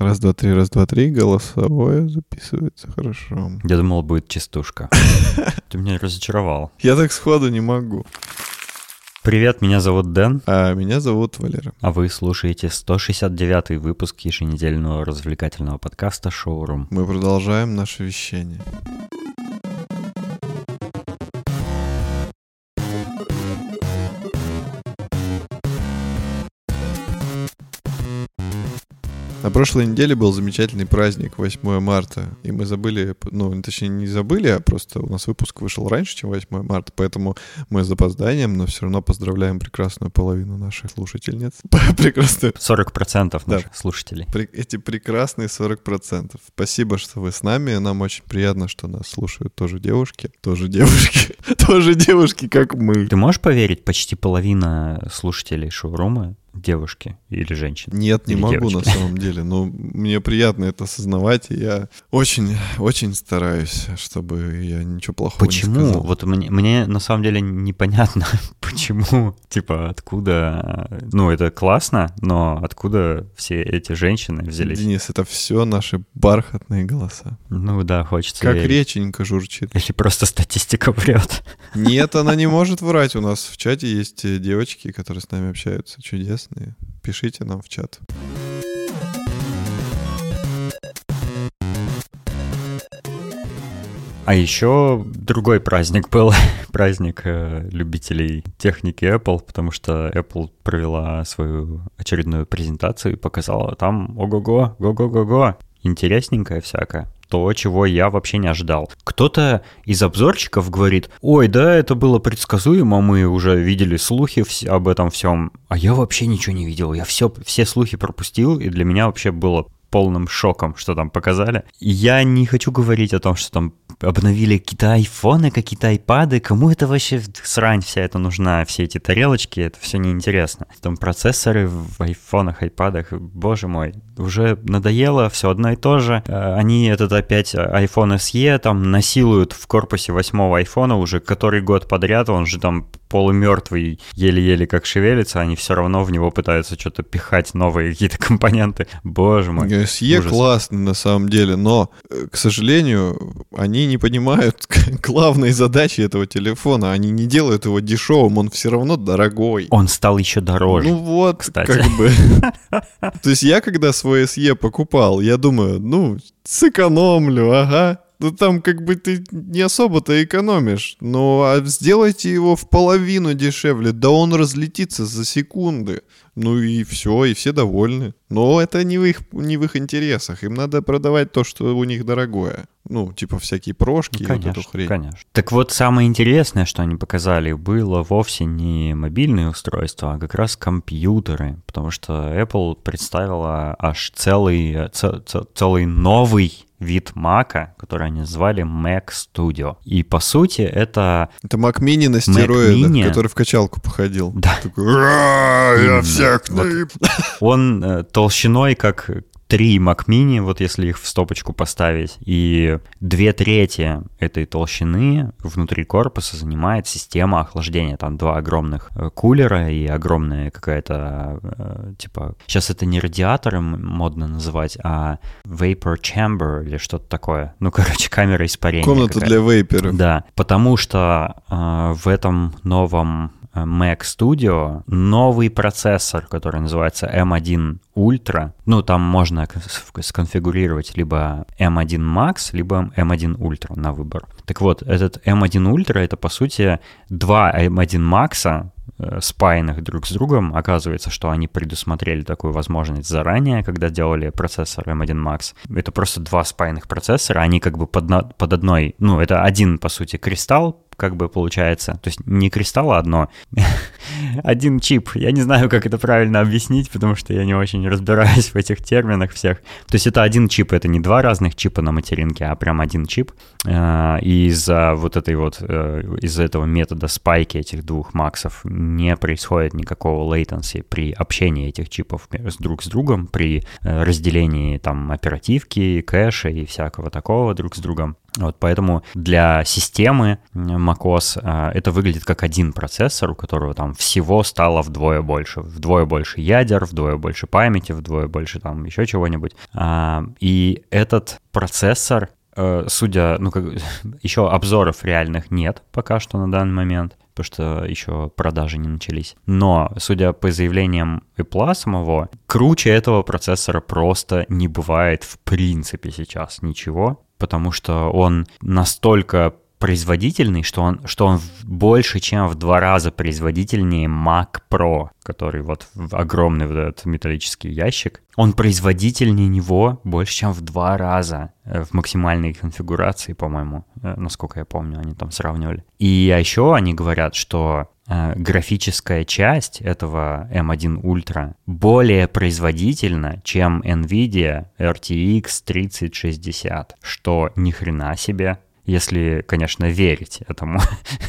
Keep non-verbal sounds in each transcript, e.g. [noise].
Раз, два, три, раз, два, три, голосовое записывается хорошо. Я думал, будет частушка. [laughs] Ты меня разочаровал. Я так сходу не могу. Привет, меня зовут Дэн. А меня зовут Валера. А вы слушаете 169-й выпуск еженедельного развлекательного подкаста «Шоурум». Мы продолжаем наше вещание. На прошлой неделе был замечательный праздник, 8 марта, и мы забыли, ну, точнее, не забыли, а просто у нас выпуск вышел раньше, чем 8 марта, поэтому мы с опозданием, но все равно поздравляем прекрасную половину наших слушательниц. [laughs] Прекрасную. 40% наших слушателей. Эти прекрасные 40%. Спасибо, что вы с нами, нам очень приятно, что нас слушают тоже девушки, тоже девушки, [laughs] тоже девушки, как мы. Ты можешь поверить, почти половина слушателей шоурума девушки или женщины? Нет, не или могу девочки? на самом деле. Но мне приятно это осознавать, и я очень, очень стараюсь, чтобы я ничего плохого Почему? не сказал. Вот мне, мне на самом деле непонятно, [laughs] почему, типа, откуда... Ну, это классно, но откуда все эти женщины взялись? Денис, это все наши бархатные голоса. Ну да, хочется Как верить. реченька журчит. Или просто статистика врет. Нет, она не [laughs] может врать. У нас в чате есть э, девочки, которые с нами общаются, чудесные. Пишите нам в чат. А еще другой праздник был, [laughs] праздник э, любителей техники Apple, потому что Apple провела свою очередную презентацию и показала там ого-го, го-го-го-го, интересненькое всякое. То, чего я вообще не ожидал. Кто-то из обзорщиков говорит, ой, да, это было предсказуемо, мы уже видели слухи об этом всем, а я вообще ничего не видел, я все, все слухи пропустил, и для меня вообще было полным шоком, что там показали. Я не хочу говорить о том, что там обновили какие-то айфоны, какие-то айпады. Кому это вообще срань вся эта нужна? Все эти тарелочки, это все неинтересно. Там процессоры в айфонах, айпадах, боже мой, уже надоело, все одно и то же. Э, Они этот опять iPhone SE там насилуют в корпусе восьмого айфона уже который год подряд, он же там полумертвый, еле-еле как шевелится, они все равно в него пытаются что-то пихать новые какие-то компоненты. Боже мой. SE ужас. классный на самом деле, но, э, к сожалению, они не понимают [laughs] главной задачи этого телефона. Они не делают его дешевым, он все равно дорогой. Он стал еще дороже. Ну вот, кстати. как бы. [laughs] То есть я, когда свой SE покупал, я думаю, ну, сэкономлю, ага. Ну там как бы ты не особо-то экономишь. Ну а сделайте его в половину дешевле, да он разлетится за секунды. Ну и все, и все довольны. Но это не в их, не в их интересах. Им надо продавать то, что у них дорогое. Ну, типа всякие прошки и вот эту Конечно, хрень. конечно. Так вот, самое интересное, что они показали, было вовсе не мобильные устройства, а как раз компьютеры, потому что Apple представила аж целый, э, ц- ц- целый новый вид Мака, который они назвали Mac Studio. И по сути это Это Mac Mini на стероидах, Mini? который в качалку походил. Да. Такой, «Ура, я всех Вот. наеб». Он э, толщиной как три Mac Mini, вот если их в стопочку поставить, и две трети этой толщины внутри корпуса занимает система охлаждения. Там два огромных э, кулера и огромная какая-то, э, типа, сейчас это не радиатор м- модно называть, а vapor chamber или что-то такое. Ну, короче, камера испарения. Комната для вейперов. Да, потому что э, в этом новом Mac Studio новый процессор, который называется M1 Ultra. Ну, там можно сконфигурировать либо M1 Max, либо M1 Ultra на выбор. Так вот, этот M1 Ultra это, по сути, два M1 Max, э, спаянных друг с другом. Оказывается, что они предусмотрели такую возможность заранее, когда делали процессор M1 Max. Это просто два спаянных процессора, они как бы под, на- под одной, ну, это один, по сути, кристалл, как бы получается. То есть не кристалл, одно. [laughs] Один чип. Я не знаю, как это правильно объяснить, потому что я не очень разбираюсь в этих терминах всех. То есть это один чип, это не два разных чипа на материнке, а прям один чип. Э, И из-за вот этой вот, э, из-за этого метода спайки этих двух максов не происходит никакого latency при общении этих чипов друг с другом, при э, разделении там оперативки, кэша и всякого такого друг с другом. Вот, поэтому для системы macOS а, это выглядит как один процессор, у которого там всего стало вдвое больше. Вдвое больше ядер, вдвое больше памяти, вдвое больше там еще чего-нибудь. А, и этот процессор э, судя, ну, как, [laughs] еще обзоров реальных нет пока что на данный момент, потому что еще продажи не начались. Но, судя по заявлениям Apple самого, круче этого процессора просто не бывает в принципе сейчас ничего потому что он настолько производительный, что он, что он больше, чем в два раза производительнее Mac Pro, который вот огромный вот этот металлический ящик. Он производительнее него больше, чем в два раза э, в максимальной конфигурации, по-моему, э, насколько я помню, они там сравнивали. И еще они говорят, что э, графическая часть этого M1 Ultra более производительна, чем NVIDIA RTX 3060, что ни хрена себе если, конечно, верить этому.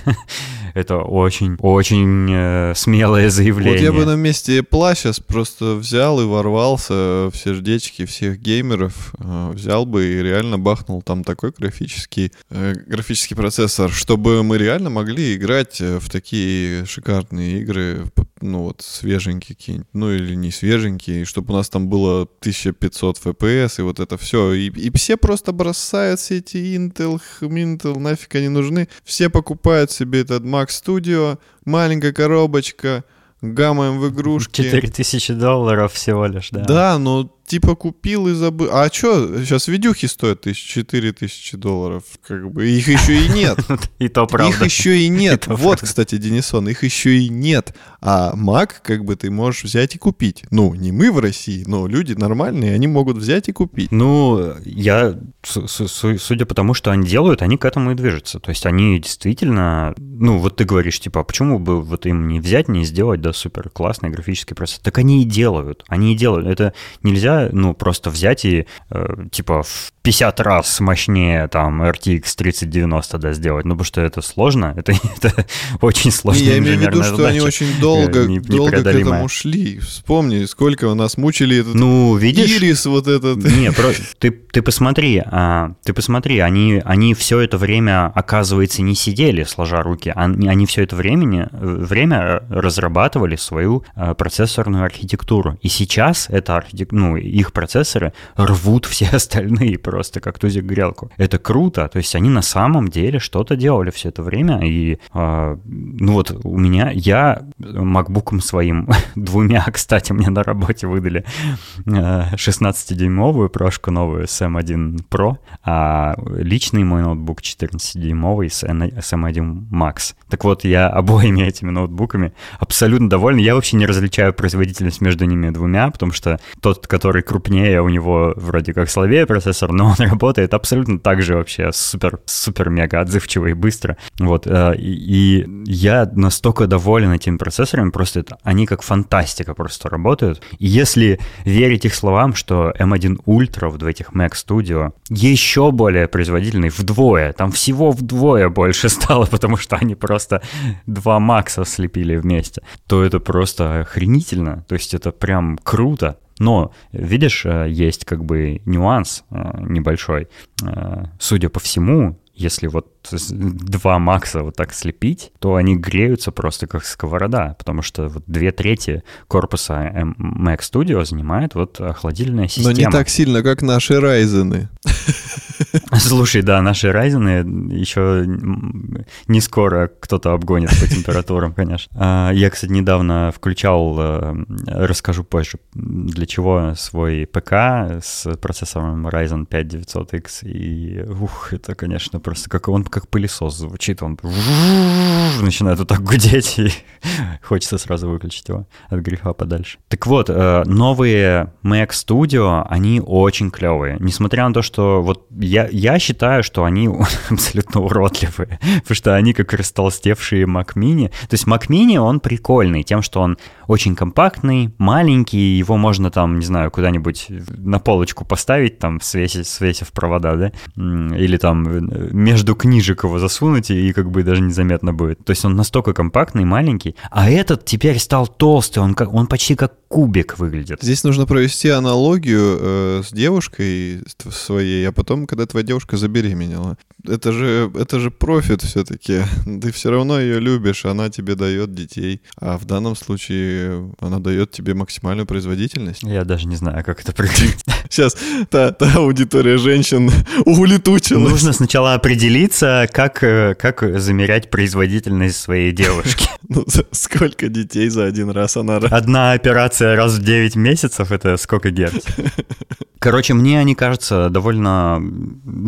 [laughs] Это очень-очень э, смелое заявление. Вот я бы на месте Apple сейчас просто взял и ворвался в сердечки всех геймеров, э, взял бы и реально бахнул там такой графический, э, графический процессор, чтобы мы реально могли играть в такие шикарные игры, ну вот свеженькие какие-нибудь, ну или не свеженькие, чтобы у нас там было 1500 FPS и вот это все. И, и все просто бросают все эти Intel, Intel, нафиг они нужны. Все покупают себе этот Mac Studio, маленькая коробочка, гамаем в игрушки. 4000 долларов всего лишь, да. Да, но типа купил и забыл. А что, сейчас видюхи стоят тысяч, 4 тысячи долларов. Как бы их еще и нет. [laughs] И то правда. Их еще [laughs] и нет. Вот, кстати, Денисон, их еще и нет. А Mac как бы ты можешь взять и купить. Ну, не мы в России, но люди нормальные, они могут взять и купить. Ну, я, судя по тому, что они делают, они к этому и движутся. То есть они действительно, ну, вот ты говоришь, типа, а почему бы вот им не взять, не сделать, да, супер классный графический процессор? Так они и делают. Они и делают. Это нельзя ну, просто взять и, э, типа, в 50 раз мощнее, там, RTX 3090, да, сделать, ну, потому что это сложно, [laughs] это, это очень сложно. Я имею в виду, что они очень долго, не, долго к этому шли. Вспомни, сколько у нас мучили этот ну, видишь, ирис вот этот. [laughs] Не, про, ты, ты посмотри, а, ты посмотри, они, они все это время, оказывается, не сидели, сложа руки, они, они все это времени, время разрабатывали свою а, процессорную архитектуру. И сейчас эта архитектура, ну, их процессоры рвут все [laughs] остальные просто как тузик грелку. Это круто, то есть они на самом деле что-то делали все это время, и э, ну вот у меня, я макбуком своим [laughs] двумя, [laughs] кстати, мне на работе выдали э, 16-дюймовую прошку новую с M1 Pro, а личный мой ноутбук 14-дюймовый с, с M1 Max. Так вот, я обоими этими ноутбуками абсолютно доволен. Я вообще не различаю производительность между ними двумя, потому что тот, который который крупнее, у него вроде как слабее процессор, но он [laughs] работает абсолютно так же вообще супер, супер мега отзывчиво и быстро. Вот, э, и, я настолько доволен этими процессорами, просто это, они как фантастика просто работают. И если верить их словам, что M1 Ultra в этих Mac Studio еще более производительный вдвое, там всего вдвое больше [laughs] стало, потому что они просто два Макса слепили вместе, то это просто охренительно. То есть это прям круто. Но, видишь, э, есть как бы нюанс э, небольшой. Э, судя по всему, если вот два Макса вот так слепить, то они греются просто как сковорода, потому что вот две трети корпуса Mac Studio занимает вот охладительная система. Но не так сильно, как наши Ryzen. [laughs] [laughs] Слушай, да, наши Ryzen еще не скоро кто-то обгонит по температурам, конечно. А, я, кстати, недавно включал, э, расскажу позже, для чего свой ПК с процессором Ryzen 5 900X. И, ух, это, конечно, просто как он как пылесос звучит, он [laughs] начинает вот так гудеть, и [laughs] хочется сразу выключить его от греха подальше. Так вот, э, новые Mac Studio, они очень клевые. Несмотря на то, что вот я, я считаю, что они [laughs] абсолютно уродливые, потому что они как растолстевшие Mac Mini. То есть Mac Mini, он прикольный тем, что он очень компактный, маленький, его можно там, не знаю, куда-нибудь на полочку поставить, там, свесив, свесив провода, да, или там между книжек его засунуть, и как бы даже незаметно будет. То есть он настолько компактный, маленький, а этот теперь стал толстый, он, как, он почти как кубик выглядит. Здесь нужно провести аналогию э, с девушкой своей, а потом, когда твоя девушка девушка забеременела. Это же, это же профит все-таки. Ты все равно ее любишь, она тебе дает детей. А в данном случае она дает тебе максимальную производительность. Я даже не знаю, как это определить. [laughs] Сейчас та, та аудитория женщин [laughs] улетучилась. Нужно сначала определиться, как, э, как замерять производительность своей девушки. [laughs] Ну, сколько детей за один раз она... Одна операция раз в 9 месяцев — это сколько герц? Короче, мне они кажутся довольно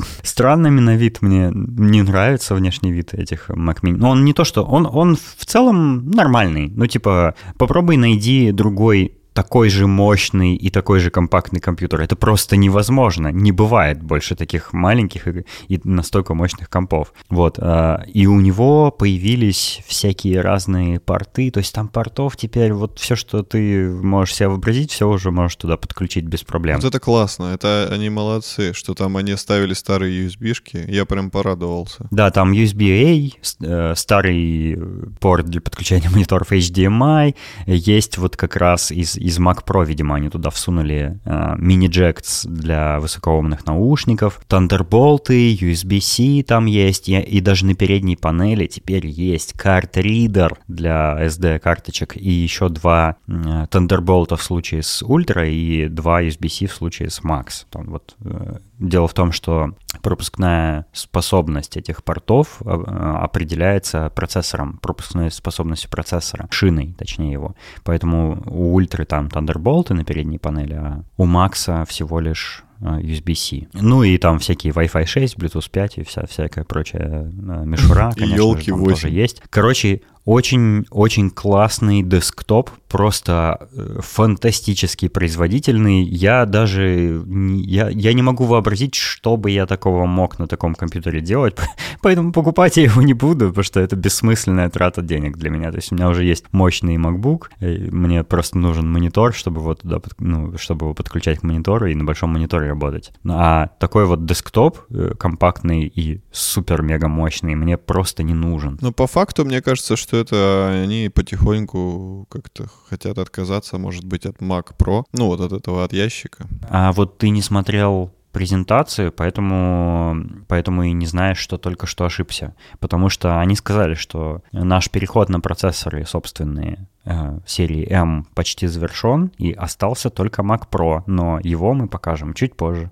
[laughs] странными на вид. Мне не нравится внешний вид этих Mac Mini. Но он не то, что... Он, он в целом нормальный. Ну, типа, попробуй найди другой такой же мощный и такой же компактный компьютер. Это просто невозможно. Не бывает больше таких маленьких и, настолько мощных компов. Вот. А, и у него появились всякие разные порты. То есть там портов теперь вот все, что ты можешь себе вообразить, все уже можешь туда подключить без проблем. Вот это классно. Это они молодцы, что там они ставили старые USB-шки. Я прям порадовался. Да, там USB-A, э, старый порт для подключения [laughs] мониторов HDMI. Есть вот как раз из из Mac Pro, видимо, они туда всунули э, мини-джекс для высокоумных наушников, Thunderbolt, USB-C там есть, и, и даже на передней панели теперь есть карт-ридер для SD-карточек и еще два э, Thunderbolt в случае с Ultra и два USB-C в случае с Max. Там вот э, Дело в том, что пропускная способность этих портов э, определяется процессором, пропускной способностью процессора, шиной, точнее его. Поэтому у Ультры там Thunderbolt на передней панели, а у Макса всего лишь э, USB-C. Ну и там всякие Wi-Fi 6, Bluetooth 5 и вся всякая прочая э, мишура, [laughs] конечно же, там тоже есть. Короче, очень-очень классный десктоп, просто э, фантастически производительный. Я даже я, я не могу вообразить, что бы я такого мог на таком компьютере делать, [laughs] поэтому покупать я его не буду, потому что это бессмысленная трата денег для меня. То есть у меня уже есть мощный MacBook, мне просто нужен монитор, чтобы вот туда, ну, чтобы его подключать к монитору и на большом мониторе работать. А такой вот десктоп э, компактный и супер-мега мощный мне просто не нужен. Но по факту мне кажется, что это они потихоньку как-то хотят отказаться, может быть, от Mac Pro, ну вот от этого, от ящика. А вот ты не смотрел презентацию, поэтому, поэтому и не знаешь, что только что ошибся. Потому что они сказали, что наш переход на процессоры собственные э, серии M почти завершен, и остался только Mac Pro, но его мы покажем чуть позже.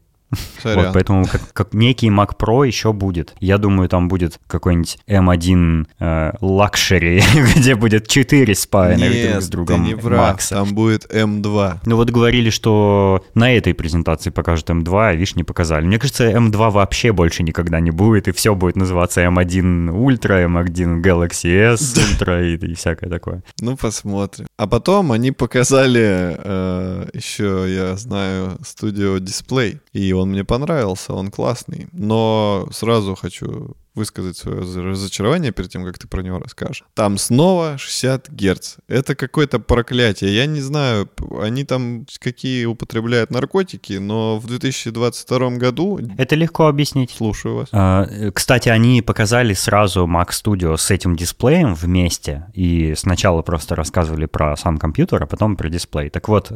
Вот, поэтому как, как некий Mac Pro еще будет. Я думаю, там будет какой-нибудь M1 э, Luxury, [laughs] где будет 4 спайна друг с другом. ты не прав, там будет M2. Ну вот говорили, что на этой презентации покажут M2, а видишь, не показали. Мне кажется, M2 вообще больше никогда не будет, и все будет называться M1 Ultra, M1 Galaxy S Ultra и, и всякое такое. Ну, посмотрим. А потом они показали э, еще, я знаю, студию Display, и он мне понравился, он классный. Но сразу хочу высказать свое разочарование перед тем, как ты про него расскажешь. Там снова 60 Гц. Это какое-то проклятие. Я не знаю, они там какие употребляют наркотики, но в 2022 году... Это легко объяснить. Слушаю вас. А, кстати, они показали сразу Mac Studio с этим дисплеем вместе, и сначала просто рассказывали про сам компьютер, а потом про дисплей. Так вот, 60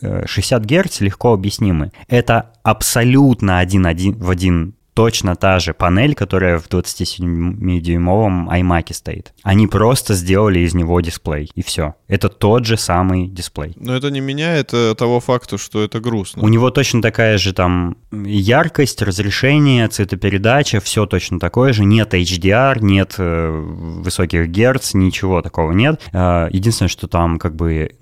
э, э, Гц легко объяснимы. Это абсолютно один, один в один точно та же панель, которая в 27-дюймовом iMac стоит. Они просто сделали из него дисплей, и все. Это тот же самый дисплей. Но это не меняет э, того факта, что это грустно. У него точно такая же там яркость, разрешение, цветопередача, все точно такое же. Нет HDR, нет э, высоких герц, ничего такого нет. Э, единственное, что там как бы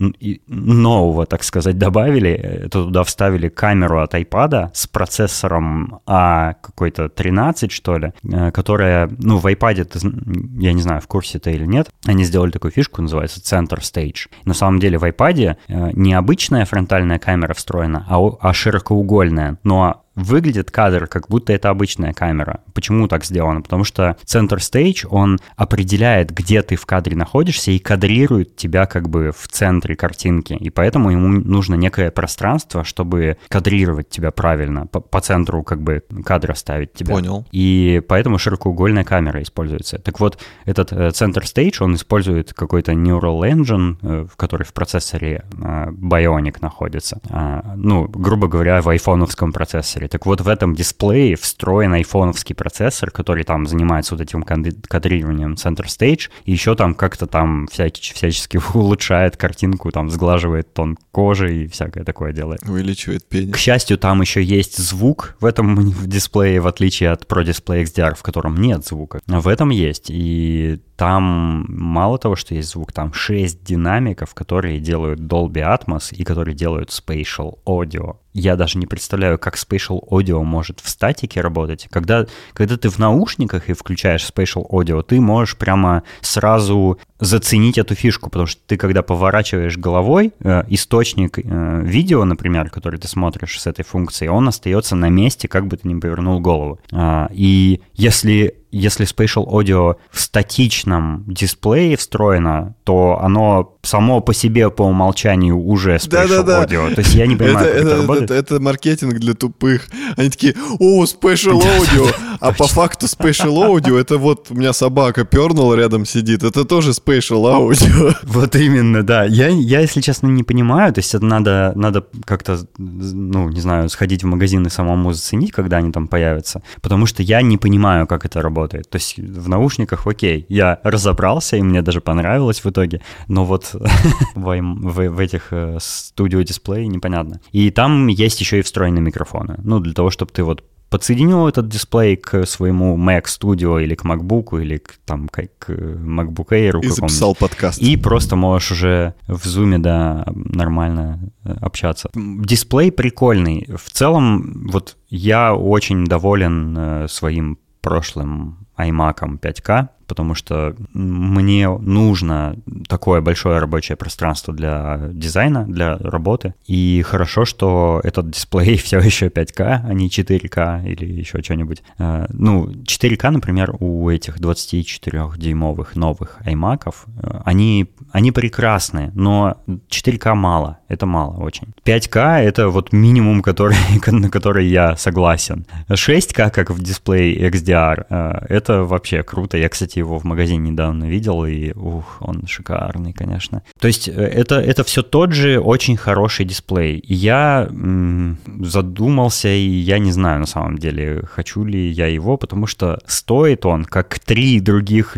нового, так сказать, добавили, это туда вставили камеру от iPad с процессором А какой какой-то 13, что ли, э, которая, ну, в iPad, я не знаю, в курсе это или нет, они сделали такую фишку, называется Center Stage. На самом деле в iPad э, не обычная фронтальная камера встроена, а, а широкоугольная, но выглядит кадр, как будто это обычная камера. Почему так сделано? Потому что Center Stage, он определяет, где ты в кадре находишься и кадрирует тебя как бы в центре картинки. И поэтому ему нужно некое пространство, чтобы кадрировать тебя правильно, по, по центру как бы кадра ставить тебя. Понял. И поэтому широкоугольная камера используется. Так вот, этот э, Center Stage, он использует какой-то Neural Engine, э, в который в процессоре э, Bionic находится. А, ну, грубо говоря, в айфоновском процессоре процессоре. Так вот, в этом дисплее встроен айфоновский процессор, который там занимается вот этим кадрированием Center Stage, и еще там как-то там всякий, всячески [laughs] улучшает картинку, там сглаживает тон кожи и всякое такое делает. Увеличивает пенис. К счастью, там еще есть звук в этом [laughs] дисплее, в отличие от Pro Display XDR, в котором нет звука. В этом есть. И там мало того, что есть звук, там 6 динамиков, которые делают Dolby Atmos и которые делают Spatial Audio. Я даже не представляю, как Spatial Audio может в статике работать. Когда, когда ты в наушниках и включаешь Spatial Audio, ты можешь прямо сразу заценить эту фишку, потому что ты, когда поворачиваешь головой, э, источник э, видео, например, который ты смотришь с этой функцией, он остается на месте, как бы ты ни повернул голову. Э, и если если Spatial Audio в статичном дисплее встроено, то оно само по себе по умолчанию уже Spatial да, да, да. Audio. То есть я не понимаю, это, как это, это работает. Это, это маркетинг для тупых. Они такие, о, Spatial Audio. А по факту Spatial Audio, это вот у меня собака пернула рядом сидит, это тоже Spatial Audio. [laughs] Вот именно, да. Я, я, если честно, не понимаю, то есть это надо, надо как-то, ну, не знаю, сходить в магазин и самому заценить, когда они там появятся, потому что я не понимаю, как это работает. То есть в наушниках, окей, я разобрался, и мне даже понравилось в итоге, но вот [laughs] в, в, в этих студио дисплей непонятно. И там есть еще и встроенные микрофоны. Ну, для того, чтобы ты вот подсоединил этот дисплей к своему Mac Studio или к MacBook, или к, там, к, к MacBook Air. И записал подкаст. И просто можешь уже в Zoom, да, нормально э, общаться. Дисплей прикольный. В целом, вот я очень доволен э, своим прошлым iMac 5K потому что мне нужно такое большое рабочее пространство для дизайна, для работы. И хорошо, что этот дисплей все еще 5К, а не 4К или еще что-нибудь. Э, ну, 4К, например, у этих 24-дюймовых новых iMac, э, они, они прекрасные, но 4К мало, это мало очень. 5К — это вот минимум, который, [laughs] на который я согласен. 6К, как в дисплее XDR, э, это вообще круто. Я, кстати, его в магазине недавно видел, и ух, он шикарный, конечно. То есть э, это, это все тот же очень хороший дисплей. Я м- задумался, и я не знаю на самом деле, хочу ли я его, потому что стоит он как три других,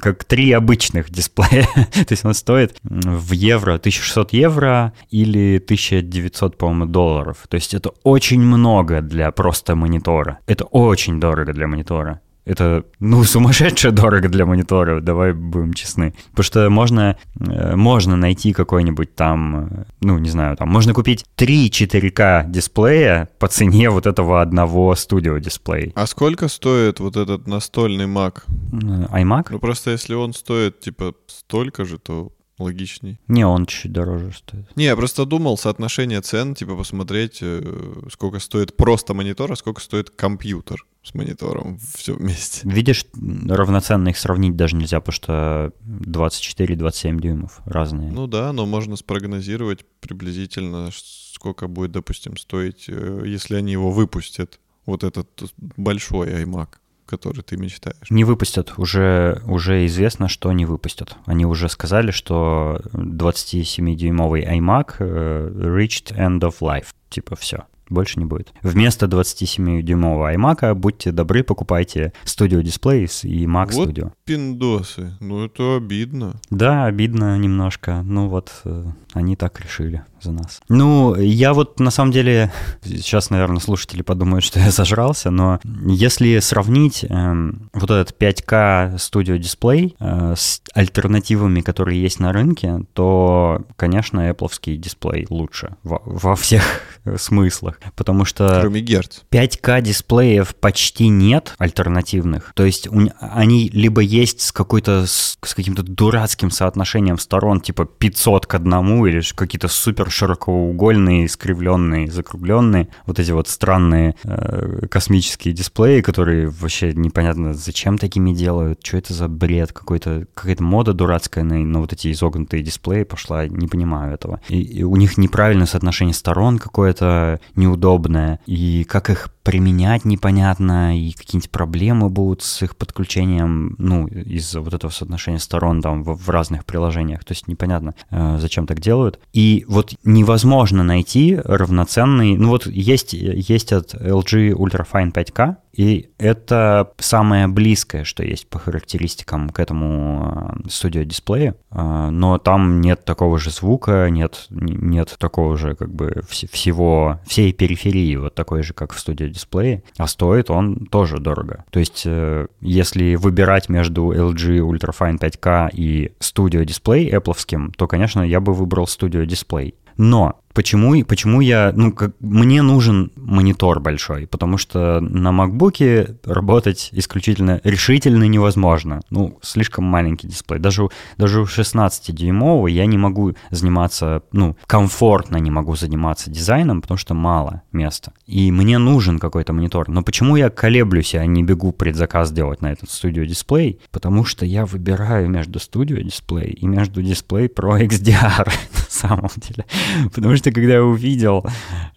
как три обычных дисплея. [laughs] То есть он стоит в евро 1600 евро или 1900, по-моему, долларов. То есть это очень много для просто монитора. Это очень дорого для монитора. Это, ну, [laughs] сумасшедше дорого для монитора, давай будем честны. Потому что можно, э, можно найти какой-нибудь там, э, ну, не знаю, там, можно купить 3 4К дисплея по цене вот этого одного студио дисплея. А сколько стоит вот этот настольный Mac? Э, iMac? Ну, просто если он стоит, типа, столько же, то логичней. Не, он чуть дороже стоит. Не, я просто думал соотношение цен, типа посмотреть, сколько стоит просто монитор, а сколько стоит компьютер с монитором, все вместе. Видишь, равноценно их сравнить даже нельзя, потому что 24-27 дюймов разные. Ну да, но можно спрогнозировать приблизительно, сколько будет, допустим, стоить, э, если они его выпустят, вот этот большой iMac который ты мечтаешь? Не выпустят. Уже, уже известно, что не выпустят. Они уже сказали, что 27-дюймовый iMac э, reached end of life. Типа все больше не будет. Вместо 27-дюймового iMac, будьте добры, покупайте Studio Displays и Mac вот Studio. пиндосы, ну это обидно. Да, обидно немножко. Ну вот, э, они так решили за нас. Ну, я вот на самом деле, сейчас, наверное, слушатели подумают, что [laughs] я зажрался, но если сравнить э, вот этот 5К Studio Display э, с альтернативами, которые есть на рынке, то, конечно, Apple дисплей лучше во, во всех [laughs] смыслах, потому что... Кроме герц. 5К дисплеев почти нет альтернативных, то есть у, они либо есть с какой-то, с, с каким-то дурацким соотношением сторон, типа 500 к одному, или какие-то супер широкоугольные, искривленные, закругленные, вот эти вот странные э, космические дисплеи, которые вообще непонятно зачем такими делают, что это за бред, какой-то, какая-то мода дурацкая на, на вот эти изогнутые дисплеи пошла, не понимаю этого. И, и у них неправильное соотношение сторон какое-то, не, неудобное, и как их применять непонятно, и какие-нибудь проблемы будут с их подключением, ну, из-за вот этого соотношения сторон там в, в разных приложениях. То есть непонятно, э, зачем так делают. И вот невозможно найти равноценный... Ну вот есть, есть от LG Ultrafine 5K, и это самое близкое, что есть по характеристикам к этому э, студио дисплею, э, но там нет такого же звука, нет, нет такого же как бы всего, всей периферии, вот такой же, как в студио дисплее, а стоит он тоже дорого. То есть э, если выбирать между LG Ultrafine 5K и Studio Display Apple, то, конечно, я бы выбрал Studio Display. Но Почему, почему я, ну, как, мне нужен монитор большой, потому что на MacBook работать исключительно решительно невозможно. Ну, слишком маленький дисплей. Даже, даже у 16-дюймового я не могу заниматься, ну, комфортно не могу заниматься дизайном, потому что мало места. И мне нужен какой-то монитор. Но почему я колеблюсь, а не бегу предзаказ делать на этот Studio дисплей? Потому что я выбираю между Studio дисплей и между дисплей Pro XDR [laughs] на самом деле. Потому что когда я увидел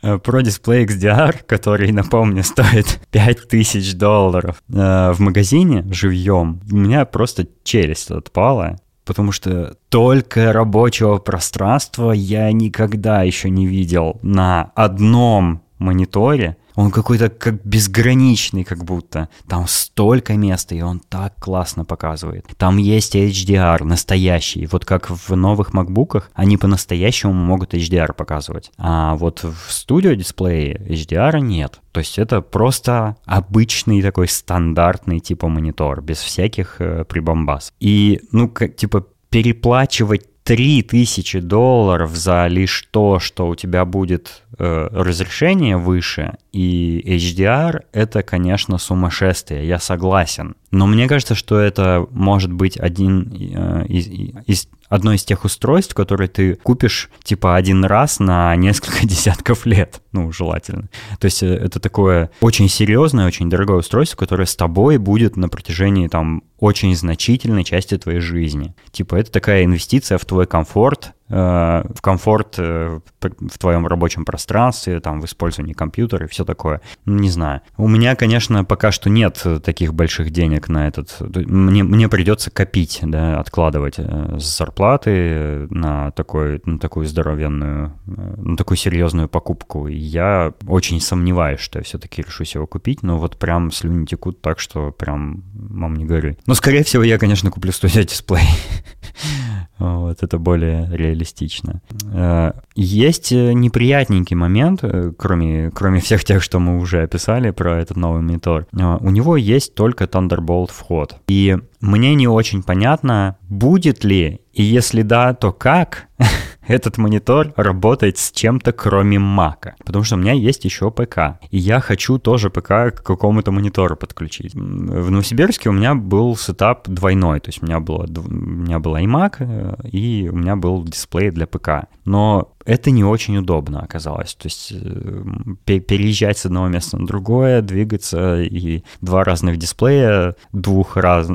э, Pro Display XDR, который, напомню, [laughs] стоит 5000 долларов э, в магазине живьем, у меня просто челюсть отпала потому что только рабочего пространства я никогда еще не видел на одном мониторе, он какой-то как безграничный, как будто. Там столько места, и он так классно показывает. Там есть HDR настоящий. Вот как в новых макбуках, они по-настоящему могут HDR показывать. А вот в студио дисплее HDR нет. То есть это просто обычный такой стандартный типа монитор, без всяких э, прибамбас. И, ну, как, типа, переплачивать 3000 долларов за лишь то, что у тебя будет разрешение выше и HDR, это, конечно, сумасшествие, я согласен. Но мне кажется, что это может быть один э, из, из одно из тех устройств, которые ты купишь типа один раз на несколько [laughs] десятков лет, ну, желательно. То есть э, это такое очень серьезное, очень дорогое устройство, которое с тобой будет на протяжении там очень значительной части твоей жизни. Типа это такая инвестиция в твой комфорт, Э, в комфорт э, в твоем рабочем пространстве, там, в использовании компьютера и все такое. Не знаю. У меня, конечно, пока что нет таких больших денег на этот... Мне, мне придется копить, да, откладывать э, с зарплаты на, такой, на такую здоровенную, на такую серьезную покупку. И я очень сомневаюсь, что я все-таки решусь его купить, но вот прям слюни текут так, что прям, мам, не горюй. Но, скорее всего, я, конечно, куплю Studio дисплей. [laughs] Вот, это более реалистично. Э, есть э, неприятненький момент, э, кроме, кроме всех тех, что мы уже описали про этот новый монитор. У него есть только Thunderbolt вход. И мне не очень понятно, будет ли, и если да, то как [laughs] этот монитор работает с чем-то кроме Мака. Потому что у меня есть еще ПК. И я хочу тоже ПК к какому-то монитору подключить. В Новосибирске у меня был setup двойной. То есть у меня, было, у меня был iMac э, и у меня был дисплей для ПК. Но это не очень удобно оказалось. То есть э, переезжать с одного места на другое, двигаться и два разных дисплея, двух раз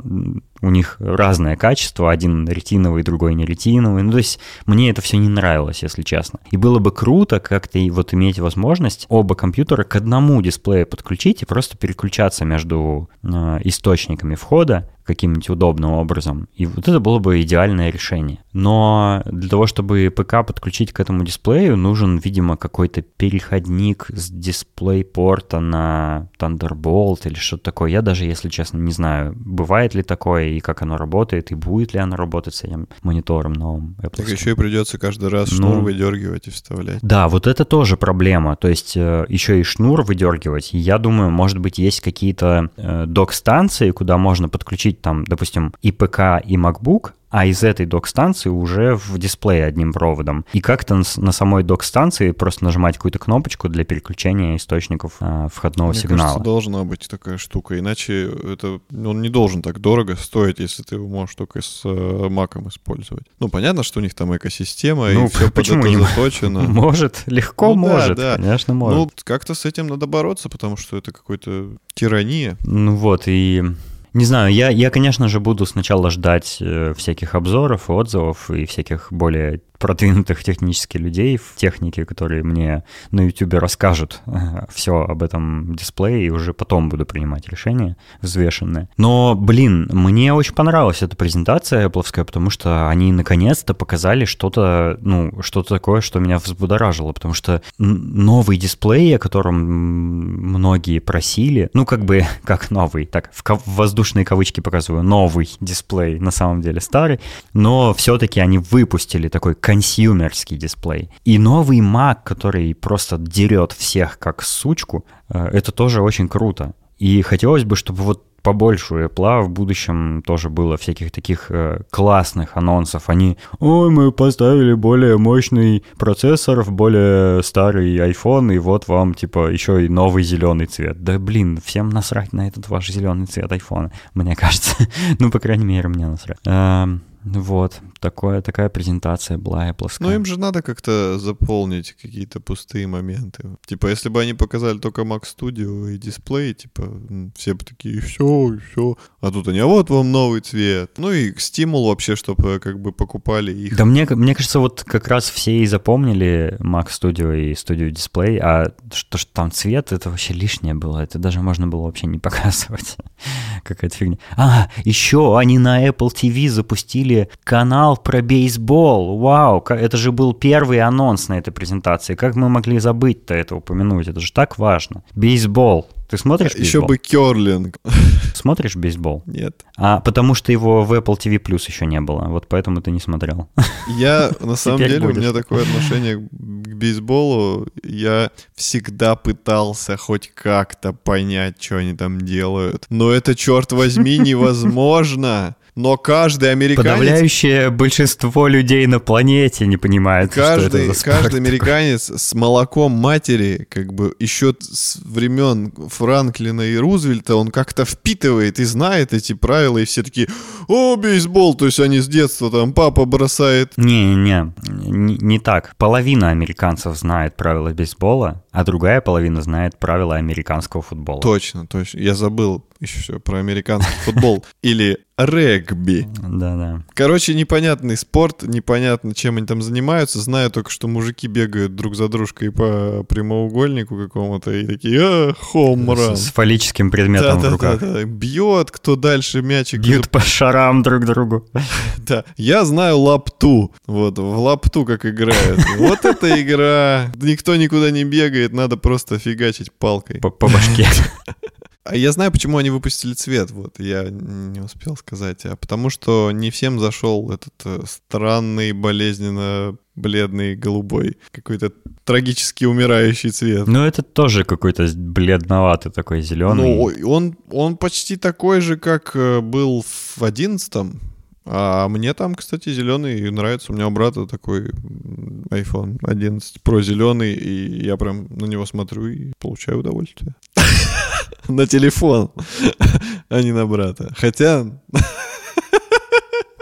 у них разное качество, один ретиновый, другой не ретиновый. Ну, то есть мне это все не нравилось, если честно. И было бы круто как-то вот иметь возможность оба компьютера к одному дисплею подключить и просто переключаться между э, источниками входа каким-нибудь удобным образом. И вот это было бы идеальное решение. Но для того, чтобы ПК подключить к этому дисплею, нужен, видимо, какой-то переходник с дисплей-порта на Thunderbolt или что-то такое. Я даже, если честно, не знаю, бывает ли такое и как оно работает, и будет ли оно работать с этим монитором новым. Apple. Так еще и придется каждый раз шнур ну, выдергивать и вставлять. Да, вот это тоже проблема. То есть э, еще и шнур выдергивать. Я думаю, может быть, есть какие-то э, док-станции, куда можно подключить там, допустим, и ПК, и MacBook, а из этой док-станции уже в дисплее одним проводом. И как-то на самой док-станции просто нажимать какую-то кнопочку для переключения источников э, входного Мне сигнала. Кажется, должна быть такая штука, иначе это он не должен так дорого стоить, если ты его можешь только с э, маком использовать. Ну, понятно, что у них там экосистема, ну, и все почему под это заточено. [laughs] Может, легко ну, может, да, да. конечно, может. Ну, как-то с этим надо бороться, потому что это какой-то тирания. Ну вот, и не знаю, я, я, конечно же, буду сначала ждать э, всяких обзоров, отзывов и всяких более продвинутых технических людей в технике, которые мне на YouTube расскажут все об этом дисплее, и уже потом буду принимать решение взвешенное. Но, блин, мне очень понравилась эта презентация Apple, потому что они наконец-то показали что-то, ну, что-то такое, что меня взбудоражило, потому что новый дисплей, о котором многие просили, ну, как бы, [laughs] как новый, так, в, в воздушные кавычки показываю, новый дисплей, на самом деле старый, но все-таки они выпустили такой консюмерский дисплей. И новый Mac, который просто дерет всех как сучку, э, это тоже очень круто. И хотелось бы, чтобы вот побольше у Apple в будущем тоже было всяких таких э, классных анонсов. Они, ой, мы поставили более мощный процессор в более старый iPhone, и вот вам, типа, еще и новый зеленый цвет. Да, блин, всем насрать на этот ваш зеленый цвет iPhone, мне кажется. [laughs] ну, по крайней мере, мне насрать. Эм, вот, такое, такая презентация была Apple. Ну, им же надо как-то заполнить какие-то пустые моменты. Типа, если бы они показали только Mac Studio и дисплей, типа, все бы такие, все, все. А тут они, а вот вам новый цвет. Ну и стимул вообще, чтобы как бы покупали их. Да мне, мне кажется, вот как раз все и запомнили Mac Studio и Studio Display, а что, что там цвет, это вообще лишнее было. Это даже можно было вообще не [laughs] показывать. Какая-то фигня. А, еще они на Apple TV запустили канал про бейсбол. Вау, это же был первый анонс на этой презентации. Как мы могли забыть-то это упомянуть? Это же так важно. Бейсбол. Ты смотришь бейсбол? Еще бы керлинг. [laughs] Смотришь бейсбол? Нет. А потому что его в Apple TV Plus еще не было. Вот поэтому ты не смотрел. [laughs] Я, на [laughs] самом деле, у меня такое отношение к бейсболу. Я всегда пытался хоть как-то понять, что они там делают. Но это, черт возьми, невозможно но каждый американец... Подавляющее большинство людей на планете не понимает, каждый, что это за Каждый американец с молоком матери, как бы еще с времен Франклина и Рузвельта, он как-то впитывает и знает эти правила, и все такие, о, бейсбол, то есть они с детства там, папа бросает. Не-не, не, не так. Половина американцев знает правила бейсбола, а другая половина знает правила американского футбола. Точно, точно. Я забыл еще про американский футбол. Или регби. Да-да. Короче, непонятный спорт, непонятно, чем они там занимаются. Знаю только, что мужики бегают друг за дружкой по прямоугольнику какому-то и такие, а, хомран. С, фаллическим предметом в руках. Бьет, кто дальше мячик. Бьют по шарам друг другу. [laughs] Да. Я знаю лапту. Вот, в лапту как играют. Вот эта игра. Никто никуда не бегает, надо просто фигачить палкой. По, по башке. [laughs] А я знаю, почему они выпустили цвет, вот, я не успел сказать. А потому что не всем зашел этот э, странный, болезненно бледный голубой, какой-то трагически умирающий цвет. Ну, это тоже какой-то бледноватый такой зеленый. Ну, он, он почти такой же, как э, был в одиннадцатом. А мне там, кстати, зеленый нравится. У меня у брата такой iPhone 11 Pro зеленый, и я прям на него смотрю и получаю удовольствие. [laughs] на телефон, а не на брата. Хотя...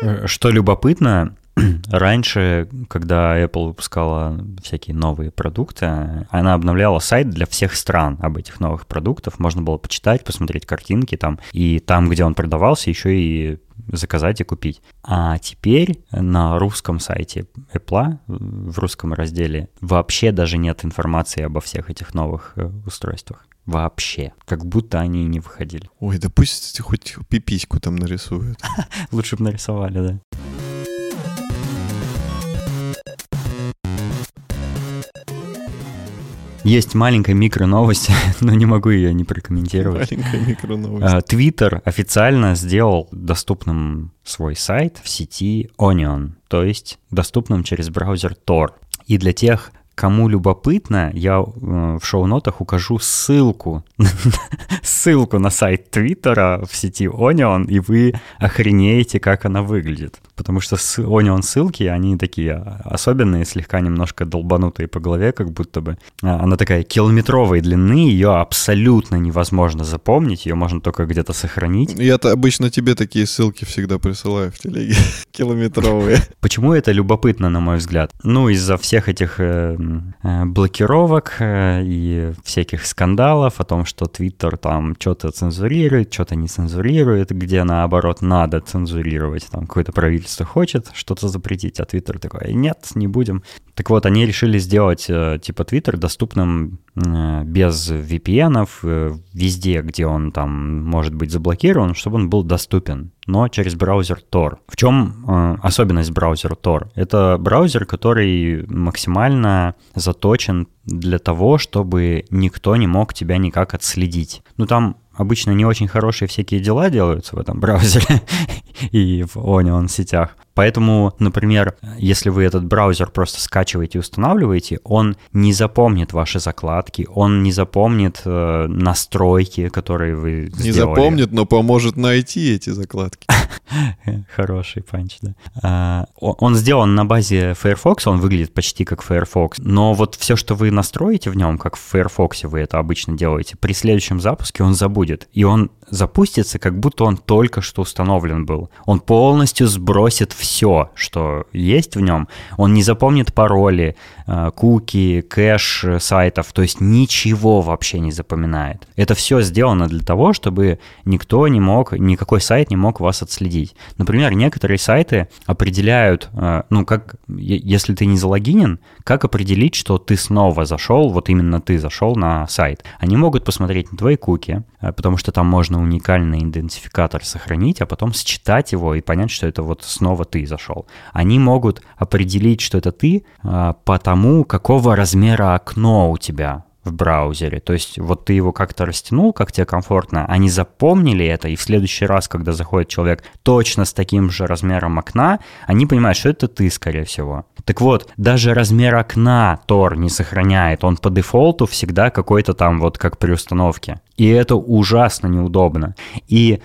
Э, что любопытно, [clears throat] раньше, когда Apple выпускала всякие новые продукты, она обновляла сайт для всех стран об этих новых продуктах. Можно было почитать, посмотреть картинки там. И там, где он продавался, еще и заказать и купить. А теперь на русском сайте Apple, в русском разделе, вообще даже нет информации обо всех этих новых э, устройствах. Вообще. Как будто они и не выходили. Ой, да пусть хоть пипиську там нарисуют. [laughs] Лучше бы нарисовали, да. Есть маленькая микро-новость, [laughs] но не могу ее не прокомментировать. Маленькая микро-новость. Твиттер официально сделал доступным свой сайт в сети Onion, то есть доступным через браузер Tor. И для тех, Кому любопытно, я э, в шоу-нотах укажу ссылку, [laughs] ссылку на сайт Твиттера в сети Onion, и вы охренеете, как она выглядит. Потому что Onion ссылки, они такие особенные, слегка немножко долбанутые по голове, как будто бы. А, она такая километровой длины, ее абсолютно невозможно запомнить, ее можно только где-то сохранить. Я-то обычно тебе такие ссылки всегда присылаю в телеге, [laughs] километровые. Почему это любопытно, на мой взгляд? Ну, из-за всех этих э, блокировок э, и всяких скандалов о том, что Твиттер там что-то цензурирует, что-то не цензурирует, где наоборот надо цензурировать, там какое-то правительство хочет что-то запретить, а Твиттер такой, нет, не будем. Так вот, они решили сделать э, типа Twitter доступным э, без VPN, э, везде, где он там может быть заблокирован, чтобы он был доступен, но через браузер Tor. В чем особенность браузера Tor? Это браузер, который максимально заточен для того, чтобы никто не мог тебя никак отследить. Ну там обычно не очень хорошие всякие дела делаются в этом [laughs] браузере и в Onion сетях. Поэтому, например, если вы этот браузер просто скачиваете и устанавливаете, он не запомнит ваши закладки, он не запомнит э, настройки, которые вы Не запомнит, но поможет найти эти закладки. [laughs] Хороший панч, да. А, он сделан на базе Firefox, он выглядит почти как Firefox, но вот все, что вы настроите в нем, как в Firefox вы это обычно делаете, при следующем запуске он забудет, и он запустится, как будто он только что установлен был. Он полностью сбросит все, что есть в нем. Он не запомнит пароли, э, куки, кэш сайтов, то есть ничего вообще не запоминает. Это все сделано для того, чтобы никто не мог, никакой сайт не мог вас отследить. Например, некоторые сайты определяют, э, ну как, если ты не залогинен, как определить, что ты снова зашел, вот именно ты зашел на сайт. Они могут посмотреть на твои куки, э, потому что там можно уникальный идентификатор сохранить, а потом считать его и понять, что это вот снова ты зашел. Они могут определить, что это ты, э, по тому, какого размера окно у тебя в браузере. То есть вот ты его как-то растянул, как тебе комфортно, они запомнили это, и в следующий раз, когда заходит человек точно с таким же размером окна, они понимают, что это ты, скорее всего. Так вот, даже размер окна Tor не сохраняет, он по дефолту всегда какой-то там вот как при установке. И это ужасно неудобно. И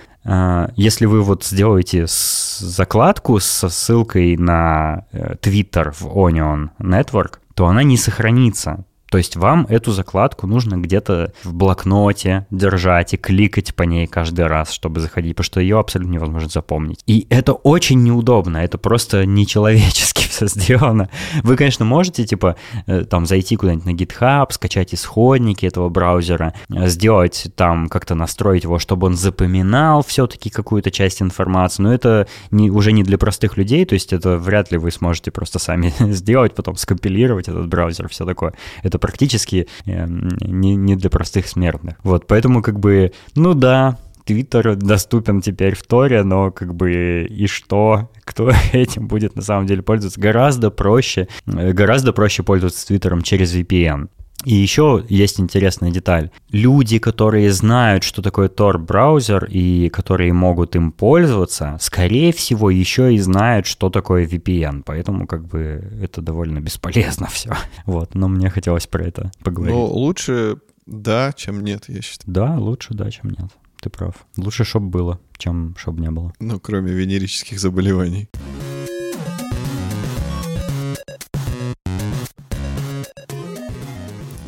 если вы вот сделаете закладку со ссылкой на э, Twitter в Onion Network, то она не сохранится. То есть вам эту закладку нужно где-то в блокноте держать и кликать по ней каждый раз, чтобы заходить, потому что ее абсолютно невозможно запомнить. И это очень неудобно, это просто нечеловечески [laughs] все сделано. Вы, конечно, можете, типа, э, там, зайти куда-нибудь на GitHub, скачать исходники этого браузера, сделать там, как-то настроить его, чтобы он запоминал все-таки какую-то часть информации, но это не, уже не для простых людей, то есть это вряд ли вы сможете просто сами [laughs] сделать, потом скомпилировать этот браузер, все такое. Это практически э, не, не для простых смертных. Вот, поэтому как бы, ну да, Твиттер доступен теперь в Торе, но как бы и что? [laughs] Кто этим будет на самом деле пользоваться? Гораздо проще, э, гораздо проще пользоваться Твиттером через VPN. И еще есть интересная деталь. Люди, которые знают, что такое Tor-браузер и которые могут им пользоваться, скорее всего, еще и знают, что такое VPN. Поэтому как бы это довольно бесполезно все. [laughs] Вот, но мне хотелось про это поговорить. Ну, лучше да, чем нет, я считаю. Да, лучше да, чем нет. Ты прав. Лучше, чтобы было, чем чтобы не было. Ну, кроме венерических заболеваний.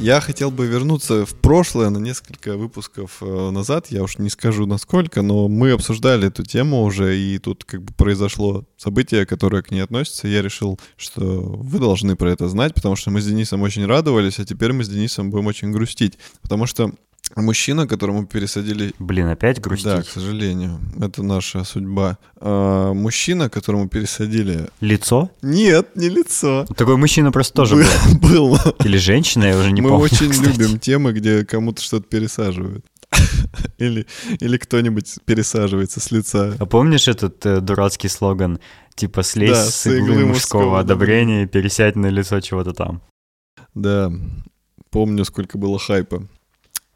Я хотел бы вернуться в прошлое на несколько выпусков э, назад. Я уж не скажу насколько, но мы обсуждали эту тему уже, и тут как бы произошло событие, которое к ней относится. Я решил, что вы должны про это знать, потому что мы с Денисом очень радовались, а теперь мы с Денисом будем очень грустить. Потому что Мужчина, которому пересадили... Блин, опять грустить? Да, к сожалению. Это наша судьба. А, мужчина, которому пересадили... Лицо? Нет, не лицо. Такой мужчина просто тоже был. Был. [laughs] Или женщина, я уже не Мы помню. Мы очень кстати. любим темы, где кому-то что-то пересаживают. [laughs] Или, или кто-нибудь пересаживается с лица. А помнишь этот э, дурацкий слоган? Типа слезь да, с иглы, иглы мужского, мужского одобрения и пересядь на лицо чего-то там. Да, помню, сколько было хайпа.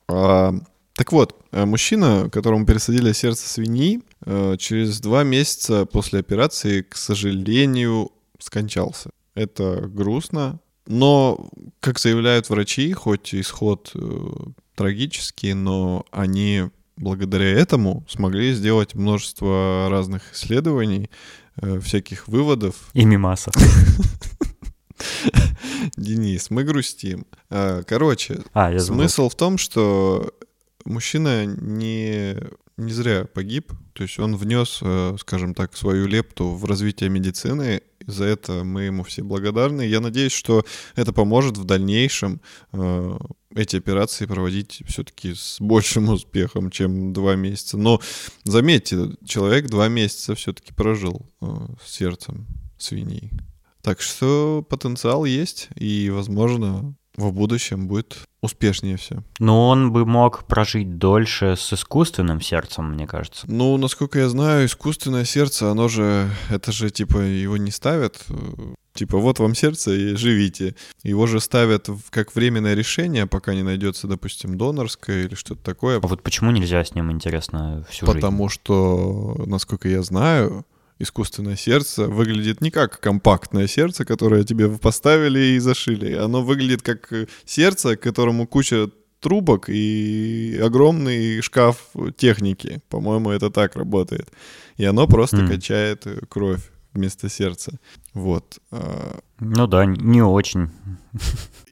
А, так вот, э, мужчина, которому пересадили сердце свиньи, э, через два месяца после операции, к сожалению, скончался. Это грустно, но, как заявляют врачи, хоть исход э, трагический, но они благодаря этому смогли сделать множество разных исследований, всяких выводов. И мимасов. [laughs] [laughs] Денис, мы грустим. А, короче, а, смысл в том, что мужчина не не зря погиб. То есть он внес, э, скажем так, свою лепту в развитие медицины. За это мы ему все благодарны. Я надеюсь, что это поможет в дальнейшем э, эти операции проводить все-таки с большим [laughs] успехом, чем два месяца. Но заметьте, человек два месяца все-таки прожил э, сердцем свиней. Так что потенциал есть, и, возможно, в будущем будет успешнее все. Но он бы мог прожить дольше с искусственным сердцем, мне кажется. Ну, насколько я знаю, искусственное сердце, оно же, это же, типа, его не ставят Типа, вот вам сердце и живите. Его же ставят как временное решение, пока не найдется, допустим, донорское или что-то такое. А вот почему нельзя с ним, интересно, всю Потому жизнь? что, насколько я знаю, искусственное сердце выглядит не как компактное сердце, которое тебе поставили и зашили. Оно выглядит как сердце, которому куча трубок и огромный шкаф техники. По-моему, это так работает. И оно просто mm. качает кровь вместо сердца. Вот. Ну да, не очень.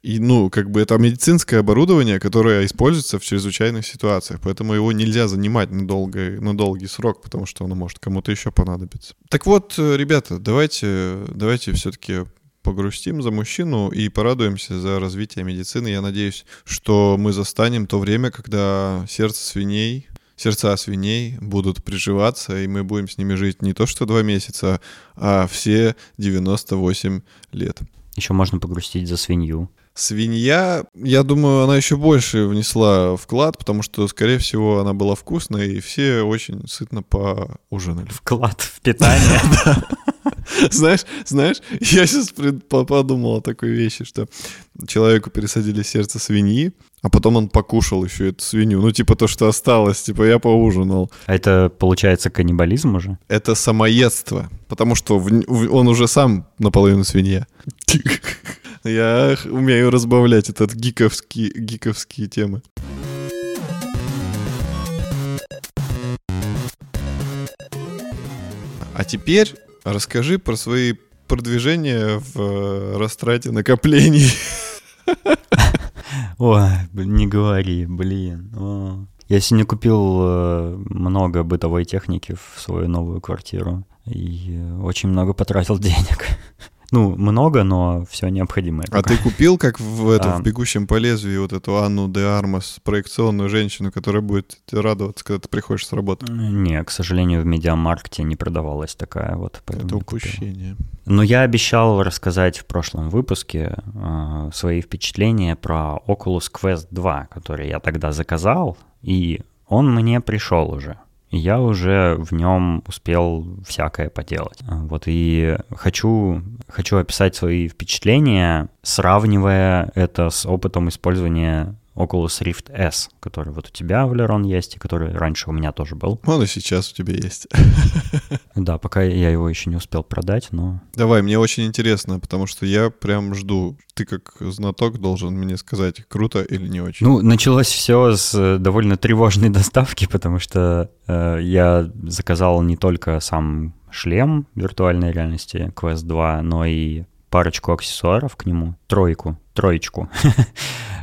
И, ну, как бы это медицинское оборудование, которое используется в чрезвычайных ситуациях, поэтому его нельзя занимать на, долгий, на долгий срок, потому что оно может кому-то еще понадобиться. Так вот, ребята, давайте, давайте все-таки погрустим за мужчину и порадуемся за развитие медицины. Я надеюсь, что мы застанем то время, когда сердце свиней сердца свиней будут приживаться, и мы будем с ними жить не то что два месяца, а все 98 лет. Еще можно погрустить за свинью. Свинья, я думаю, она еще больше внесла вклад, потому что, скорее всего, она была вкусной, и все очень сытно поужинали. Вклад в питание. [laughs] [laughs] [laughs] Знаешь, знаешь, я сейчас подумал о такой вещи, что человеку пересадили сердце свиньи, а потом он покушал еще эту свинью. Ну, типа то, что осталось, типа я поужинал. А это, получается, каннибализм уже? Это самоедство, потому что в, он уже сам наполовину свинья. [laughs] Я умею разбавлять этот гиковский, гиковские темы. А теперь расскажи про свои продвижения в э, растрате накоплений. [laughs] Ой, не говори, блин. О. Я сегодня купил э, много бытовой техники в свою новую квартиру и очень много потратил [laughs] денег. Ну, много, но все необходимое. А ты купил, как в, [laughs] этом, а. в «Бегущем по лезвию», вот эту Анну де Армас, проекционную женщину, которая будет радоваться, когда ты приходишь с работы? Не, к сожалению, в медиамаркете не продавалась такая вот. Это упущение. Но я обещал рассказать в прошлом выпуске э, свои впечатления про Oculus Quest 2, который я тогда заказал, и он мне пришел уже я уже в нем успел всякое поделать. Вот и хочу, хочу описать свои впечатления, сравнивая это с опытом использования Oculus Rift S, который вот у тебя, Валерон, есть, и который раньше у меня тоже был. Он и сейчас у тебя есть. Да, пока я его еще не успел продать, но... Давай, мне очень интересно, потому что я прям жду. Ты как знаток должен мне сказать, круто или не очень. Ну, началось все с э, довольно тревожной доставки, потому что э, я заказал не только сам шлем виртуальной реальности Quest 2, но и парочку аксессуаров к нему, тройку, троечку. [laughs]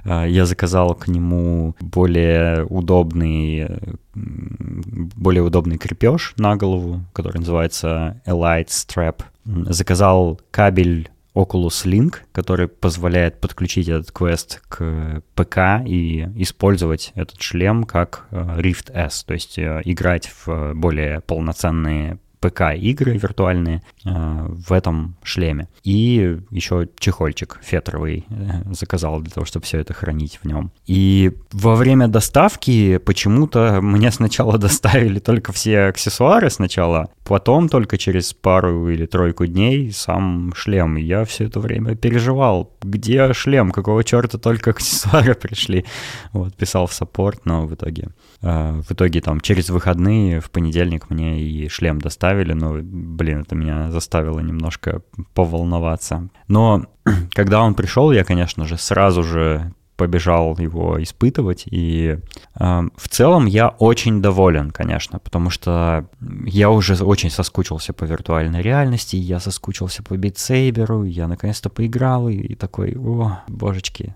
А, я заказал к нему более удобный, более удобный крепеж на голову, который называется Elite Strap. Заказал кабель Oculus Link, который позволяет подключить этот квест к ПК и использовать этот шлем как э, Rift S, то есть э, играть в более полноценные ПК-игры виртуальные э, в этом шлеме. И еще чехольчик фетровый э, заказал для того, чтобы все это хранить в нем. И во время доставки почему-то мне сначала доставили только все аксессуары сначала, потом только через пару или тройку дней сам шлем. Я все это время переживал, где шлем, какого черта только аксессуары пришли. Вот, писал в саппорт, но в итоге, э, в итоге там через выходные в понедельник мне и шлем доставили оставили, но, блин, это меня заставило немножко поволноваться. Но [clears throat] когда он пришел, я, конечно же, сразу же побежал его испытывать. И э, в целом я очень доволен, конечно, потому что я уже очень соскучился по виртуальной реальности, я соскучился по битсейберу, я наконец-то поиграл и, и такой, о, божечки,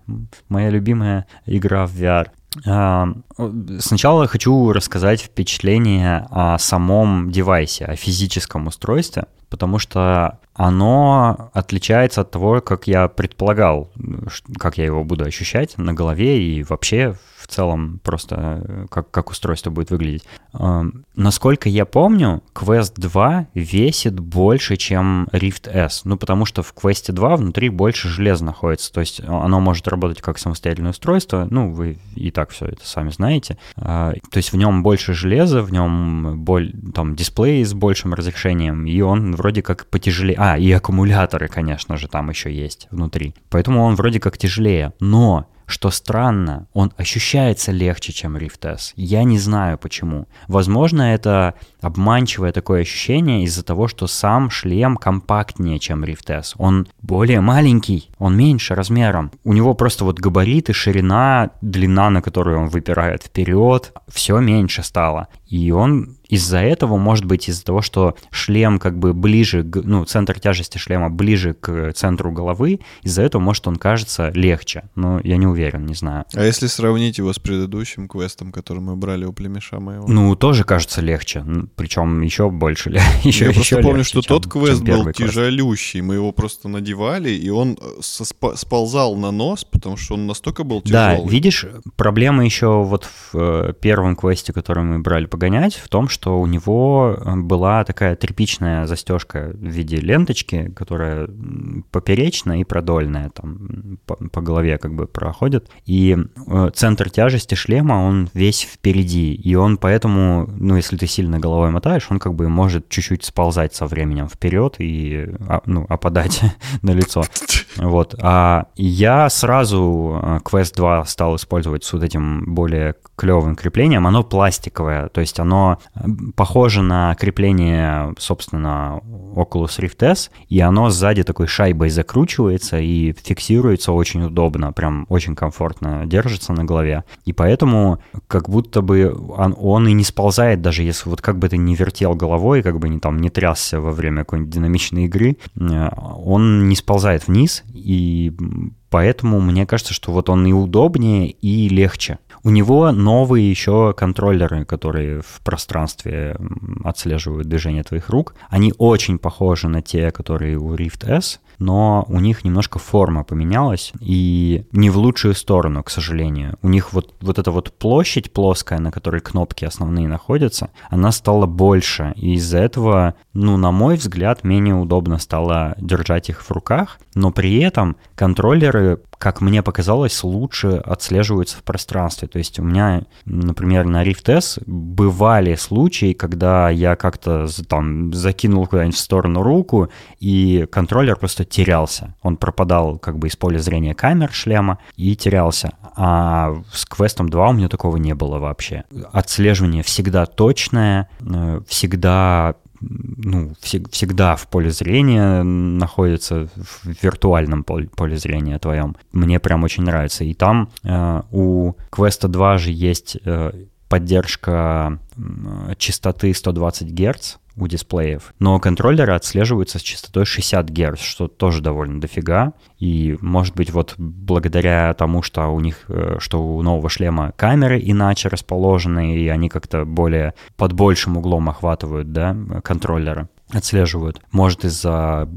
моя любимая игра в VR. А, сначала хочу рассказать впечатление о самом девайсе, о физическом устройстве, потому что оно отличается от того, как я предполагал, как я его буду ощущать на голове и вообще в целом просто э, как, как устройство будет выглядеть. Эм, насколько я помню, Quest 2 весит больше, чем Rift S. Ну, потому что в Quest 2 внутри больше железа находится. То есть оно может работать как самостоятельное устройство. Ну, вы и так все это сами знаете. Э, то есть в нем больше железа, в нем боль, там дисплей с большим разрешением, и он вроде как потяжелее. А, и аккумуляторы, конечно же, там еще есть внутри. Поэтому он вроде как тяжелее. Но что странно, он ощущается легче, чем Rift S. Я не знаю почему. Возможно, это обманчивое такое ощущение из-за того, что сам шлем компактнее, чем Rift S. Он более маленький, он меньше размером. У него просто вот габариты, ширина, длина, на которую он выпирает вперед, все меньше стало. И он из-за этого, может быть, из-за того, что шлем как бы ближе, ну, центр тяжести шлема ближе к центру головы, из-за этого, может, он кажется легче. Но я не уверен, не знаю. А если сравнить его с предыдущим квестом, который мы брали у племеша моего? Ну, тоже кажется легче. Причем еще больше. [laughs] еще, я еще просто помню, легче, что чем, тот квест был квест. тяжелющий. Мы его просто надевали, и он э, сползал на нос, потому что он настолько был тяжелый. Да, видишь, проблема еще вот в э, первом квесте, который мы брали погонять, в том, что у него э, была такая тряпичная застежка в виде ленточки, которая поперечная и продольная, там по, по голове как бы проходит. И э, центр тяжести шлема, он весь впереди, и он поэтому, ну, если ты сильно головой мотаешь, он как бы может чуть-чуть сползать со временем вперед и, а, ну, опадать [laughs] на лицо. Вот. А я сразу э, Quest 2 стал использовать с вот этим более клевым креплением. Оно пластиковое, то есть оно похоже на крепление, собственно, Oculus Rift S, и оно сзади такой шайбой закручивается и фиксируется очень удобно, прям очень комфортно держится на голове. И поэтому как будто бы он, он и не сползает, даже если вот как бы ты не вертел головой, как бы не там не трясся во время какой-нибудь динамичной игры, э, он не сползает вниз, и поэтому мне кажется, что вот он и удобнее, и легче. У него новые еще контроллеры, которые в пространстве отслеживают движение твоих рук. Они очень похожи на те, которые у Rift S, но у них немножко форма поменялась, и не в лучшую сторону, к сожалению. У них вот, вот эта вот площадь плоская, на которой кнопки основные находятся, она стала больше, и из-за этого, ну, на мой взгляд, менее удобно стало держать их в руках, но при этом контроллеры как мне показалось, лучше отслеживаются в пространстве. То есть у меня, например, на Rift S бывали случаи, когда я как-то там закинул куда-нибудь в сторону руку, и контроллер просто терялся. Он пропадал как бы из поля зрения камер шлема и терялся. А с Quest 2 у меня такого не было вообще. Отслеживание всегда точное, э, всегда ну, всегда в поле зрения находится в виртуальном поле, зрения твоем. Мне прям очень нравится. И там э, у Quest 2 же есть э, поддержка э, частоты 120 Гц, у дисплеев. Но контроллеры отслеживаются с частотой 60 Гц, что тоже довольно дофига. И, может быть, вот благодаря тому, что у них, э, что у нового шлема камеры иначе расположены, и они как-то более под большим углом охватывают, да, контроллеры отслеживают. Может, из-за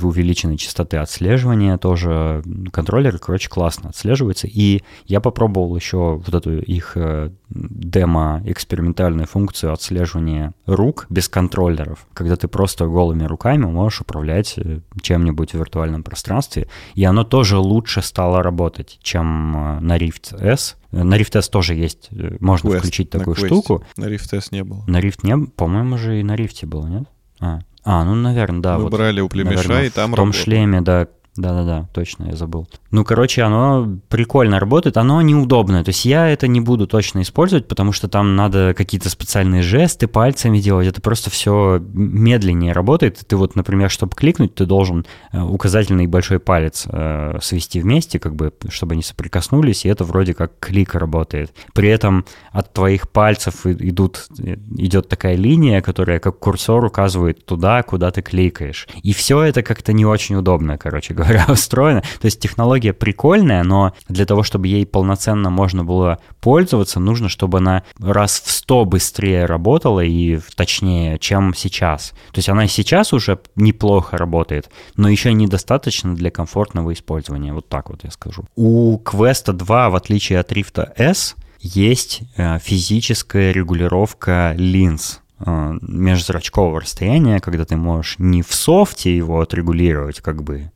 увеличенной частоты отслеживания тоже контроллеры, короче, классно отслеживаются. И я попробовал еще вот эту их э, демо-экспериментальную функцию отслеживания рук без контроллеров, когда ты просто голыми руками можешь управлять э, чем-нибудь в виртуальном пространстве, и оно тоже лучше стало работать, чем э, на Rift S. На Rift S тоже есть, можно Quest, включить такую штуку. На Rift S не было. На Rift не было, по-моему, же и на Rift было, нет? А, а ну, наверное, да. Мы вот, брали у племеша, наверное, и там В том шлеме, да, да-да-да, точно, я забыл. Ну, короче, оно прикольно работает, оно неудобное. То есть я это не буду точно использовать, потому что там надо какие-то специальные жесты пальцами делать. Это просто все медленнее работает. Ты вот, например, чтобы кликнуть, ты должен э, указательный и большой палец э, свести вместе, как бы, чтобы они соприкоснулись, и это вроде как клик работает. При этом от твоих пальцев идут, э, идет такая линия, которая как курсор указывает туда, куда ты кликаешь. И все это как-то не очень удобно, короче говоря говоря, [laughs] устроена. То есть технология прикольная, но для того, чтобы ей полноценно можно было пользоваться, нужно, чтобы она раз в сто быстрее работала и точнее, чем сейчас. То есть она сейчас уже неплохо работает, но еще недостаточно для комфортного использования. Вот так вот я скажу. У Quest 2, в отличие от Rift S, есть э, физическая регулировка линз э, межзрачкового расстояния, когда ты можешь не в софте его отрегулировать, как бы,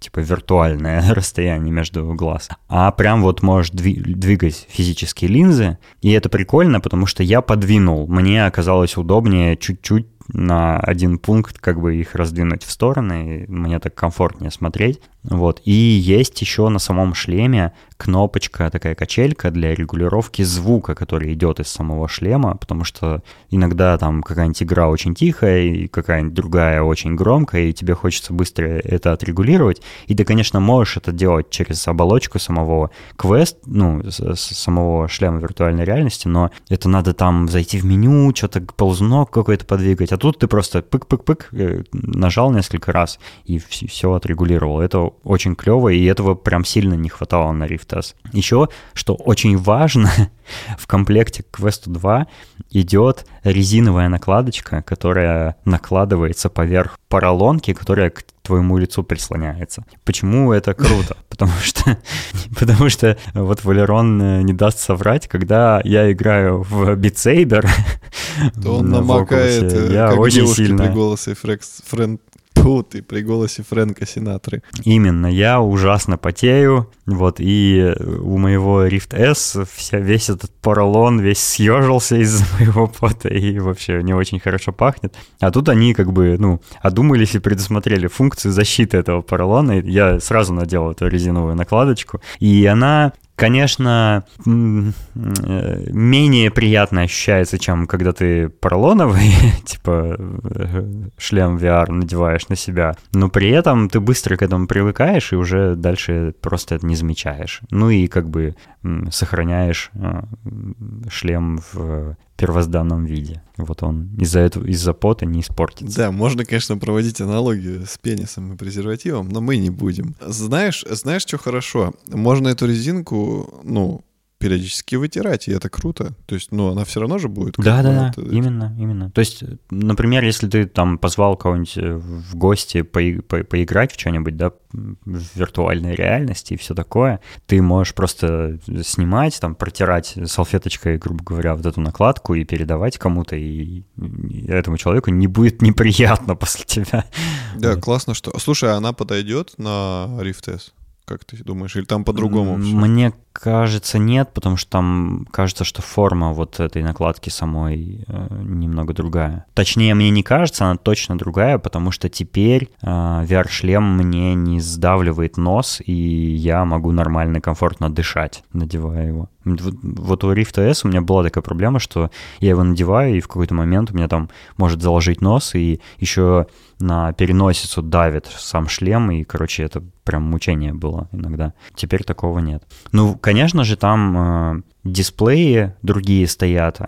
типа виртуальное [laughs] расстояние между глаз, а прям вот можешь двигать физические линзы, и это прикольно, потому что я подвинул, мне оказалось удобнее чуть-чуть на один пункт как бы их раздвинуть в стороны, мне так комфортнее смотреть. Вот. И есть еще на самом шлеме кнопочка, такая качелька для регулировки звука, который идет из самого шлема, потому что иногда там какая-нибудь игра очень тихая, и какая-нибудь другая очень громкая, и тебе хочется быстро это отрегулировать. И ты, конечно, можешь это делать через оболочку самого квест, ну, самого шлема виртуальной реальности, но это надо там зайти в меню, что-то ползунок какой-то подвигать, а тут ты просто пык-пык-пык э, нажал несколько раз и все отрегулировал. Это очень клево, и этого прям сильно не хватало на Rift S. Еще, что очень важно, [laughs] в комплекте к Quest 2 идет резиновая накладочка, которая накладывается поверх поролонки, которая к твоему лицу прислоняется. Почему это [laughs] круто? Потому что, [laughs] потому что вот Валерон э, не даст соврать, когда я играю в Beat Saber, то он намокает, э, я как очень сильно... при голосе Фрэнк Фу, ты при голосе Фрэнка Синатры. Именно, я ужасно потею, вот, и у моего Rift S вся, весь этот поролон весь съежился из-за [laughs] моего пота и вообще не очень хорошо пахнет. А тут они как бы, ну, одумались и предусмотрели функцию защиты этого поролона. Я сразу надел эту резиновую накладочку, и она конечно, менее приятно ощущается, чем когда ты поролоновый, [laughs] типа э, шлем VR надеваешь на себя, но при этом ты быстро к этому привыкаешь и уже дальше просто это не замечаешь. Ну и как бы сохраняешь э, шлем в первозданном виде. Вот он из-за этого, из-за пота не испортится. Да, можно, конечно, проводить аналогию с пенисом и презервативом, но мы не будем. Знаешь, знаешь, что хорошо? Можно эту резинку, ну, периодически вытирать, и это круто. То есть, ну, она все равно же будет. Да, да, да, это... именно, именно. То есть, например, если ты там позвал кого-нибудь э, в гости по по поиграть в что-нибудь, да, в виртуальной реальности и все такое, ты можешь просто снимать, там, протирать салфеточкой, грубо говоря, вот эту накладку и передавать кому-то, и этому человеку не будет неприятно [laughs] после тебя. Да, классно, что... Слушай, а она подойдет на Rift S? Как ты думаешь? Или там по-другому? Мне кажется, нет, потому что там кажется, что форма вот этой накладки самой э, немного другая. Точнее, мне не кажется, она точно другая, потому что теперь э, VR-шлем мне не сдавливает нос, и я могу нормально, комфортно дышать, надевая его. Вот, вот у Rift S у меня была такая проблема, что я его надеваю, и в какой-то момент у меня там может заложить нос, и еще на переносицу давит сам шлем, и, короче, это прям мучение было иногда. Теперь такого нет. Ну, конечно же, там э, дисплеи другие стоят,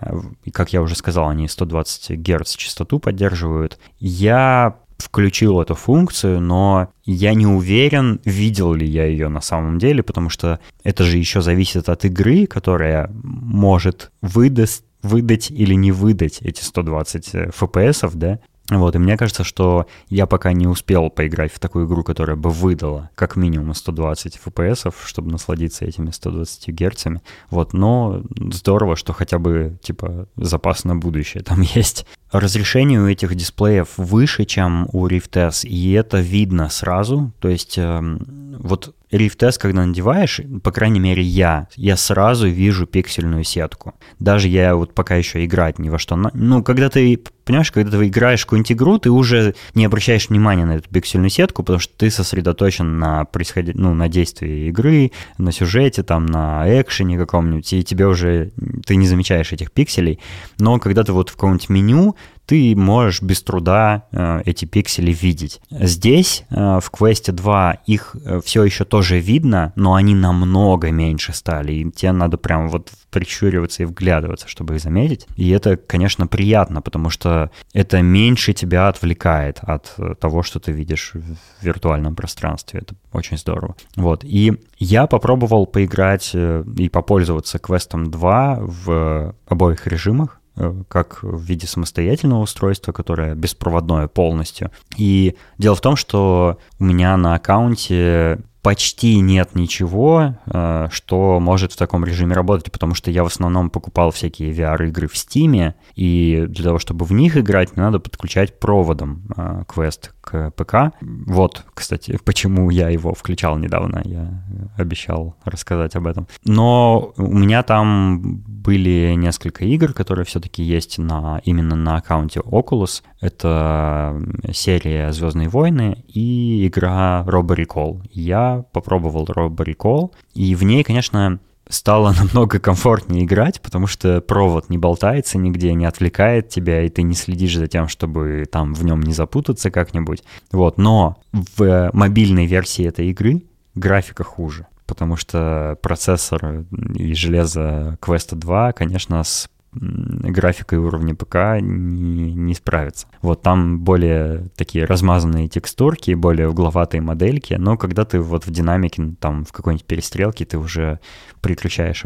как я уже сказал, они 120 Гц частоту поддерживают. Я включил эту функцию, но я не уверен, видел ли я ее на самом деле, потому что это же еще зависит от игры, которая может выдаст, выдать или не выдать эти 120 FPS, да, вот, и мне кажется, что я пока не успел поиграть в такую игру, которая бы выдала как минимум 120 FPS, чтобы насладиться этими 120 герцами. Вот, но здорово, что хотя бы, типа, запас на будущее там [laughs] есть. Разрешение у этих дисплеев выше, чем у Rift S, и это видно сразу. То есть, э, вот S, когда надеваешь, по крайней мере я, я сразу вижу пиксельную сетку. Даже я вот пока еще играть ни во что. Ну, когда ты, понимаешь, когда ты играешь какую-нибудь игру, ты уже не обращаешь внимания на эту пиксельную сетку, потому что ты сосредоточен на происходи... ну, на действии игры, на сюжете, там, на экшене каком-нибудь, и тебе уже, ты не замечаешь этих пикселей. Но когда ты вот в каком-нибудь меню, ты можешь без труда э, эти пиксели видеть. Здесь э, в Quest 2 их э, все еще тоже видно, но они намного меньше стали, и тебе надо прям вот прищуриваться и вглядываться, чтобы их заметить. И это, конечно, приятно, потому что это меньше тебя отвлекает от того, что ты видишь в виртуальном пространстве. Это очень здорово. Вот. И я попробовал поиграть и попользоваться квестом 2 в обоих режимах как в виде самостоятельного устройства, которое беспроводное полностью. И дело в том, что у меня на аккаунте почти нет ничего, э, что может в таком режиме работать, потому что я в основном покупал всякие VR-игры в Steam, и для того, чтобы в них играть, надо подключать проводом квест к ПК. Вот, кстати, почему я его включал недавно, я обещал рассказать об этом. Но у меня там были несколько игр, которые все-таки есть на, именно на аккаунте Oculus. Это серия «Звездные войны» и игра Robo Recall. Я попробовал Robo Recall, и в ней, конечно, стало намного комфортнее играть, потому что провод не болтается нигде, не отвлекает тебя, и ты не следишь за тем, чтобы там в нем не запутаться как-нибудь. Вот, но в мобильной версии этой игры графика хуже потому что процессор и железо Quest 2, конечно, с графикой уровня ПК не, не справится. Вот там более такие размазанные текстурки, более угловатые модельки, но когда ты вот в динамике, там в какой-нибудь перестрелке, ты уже переключаешь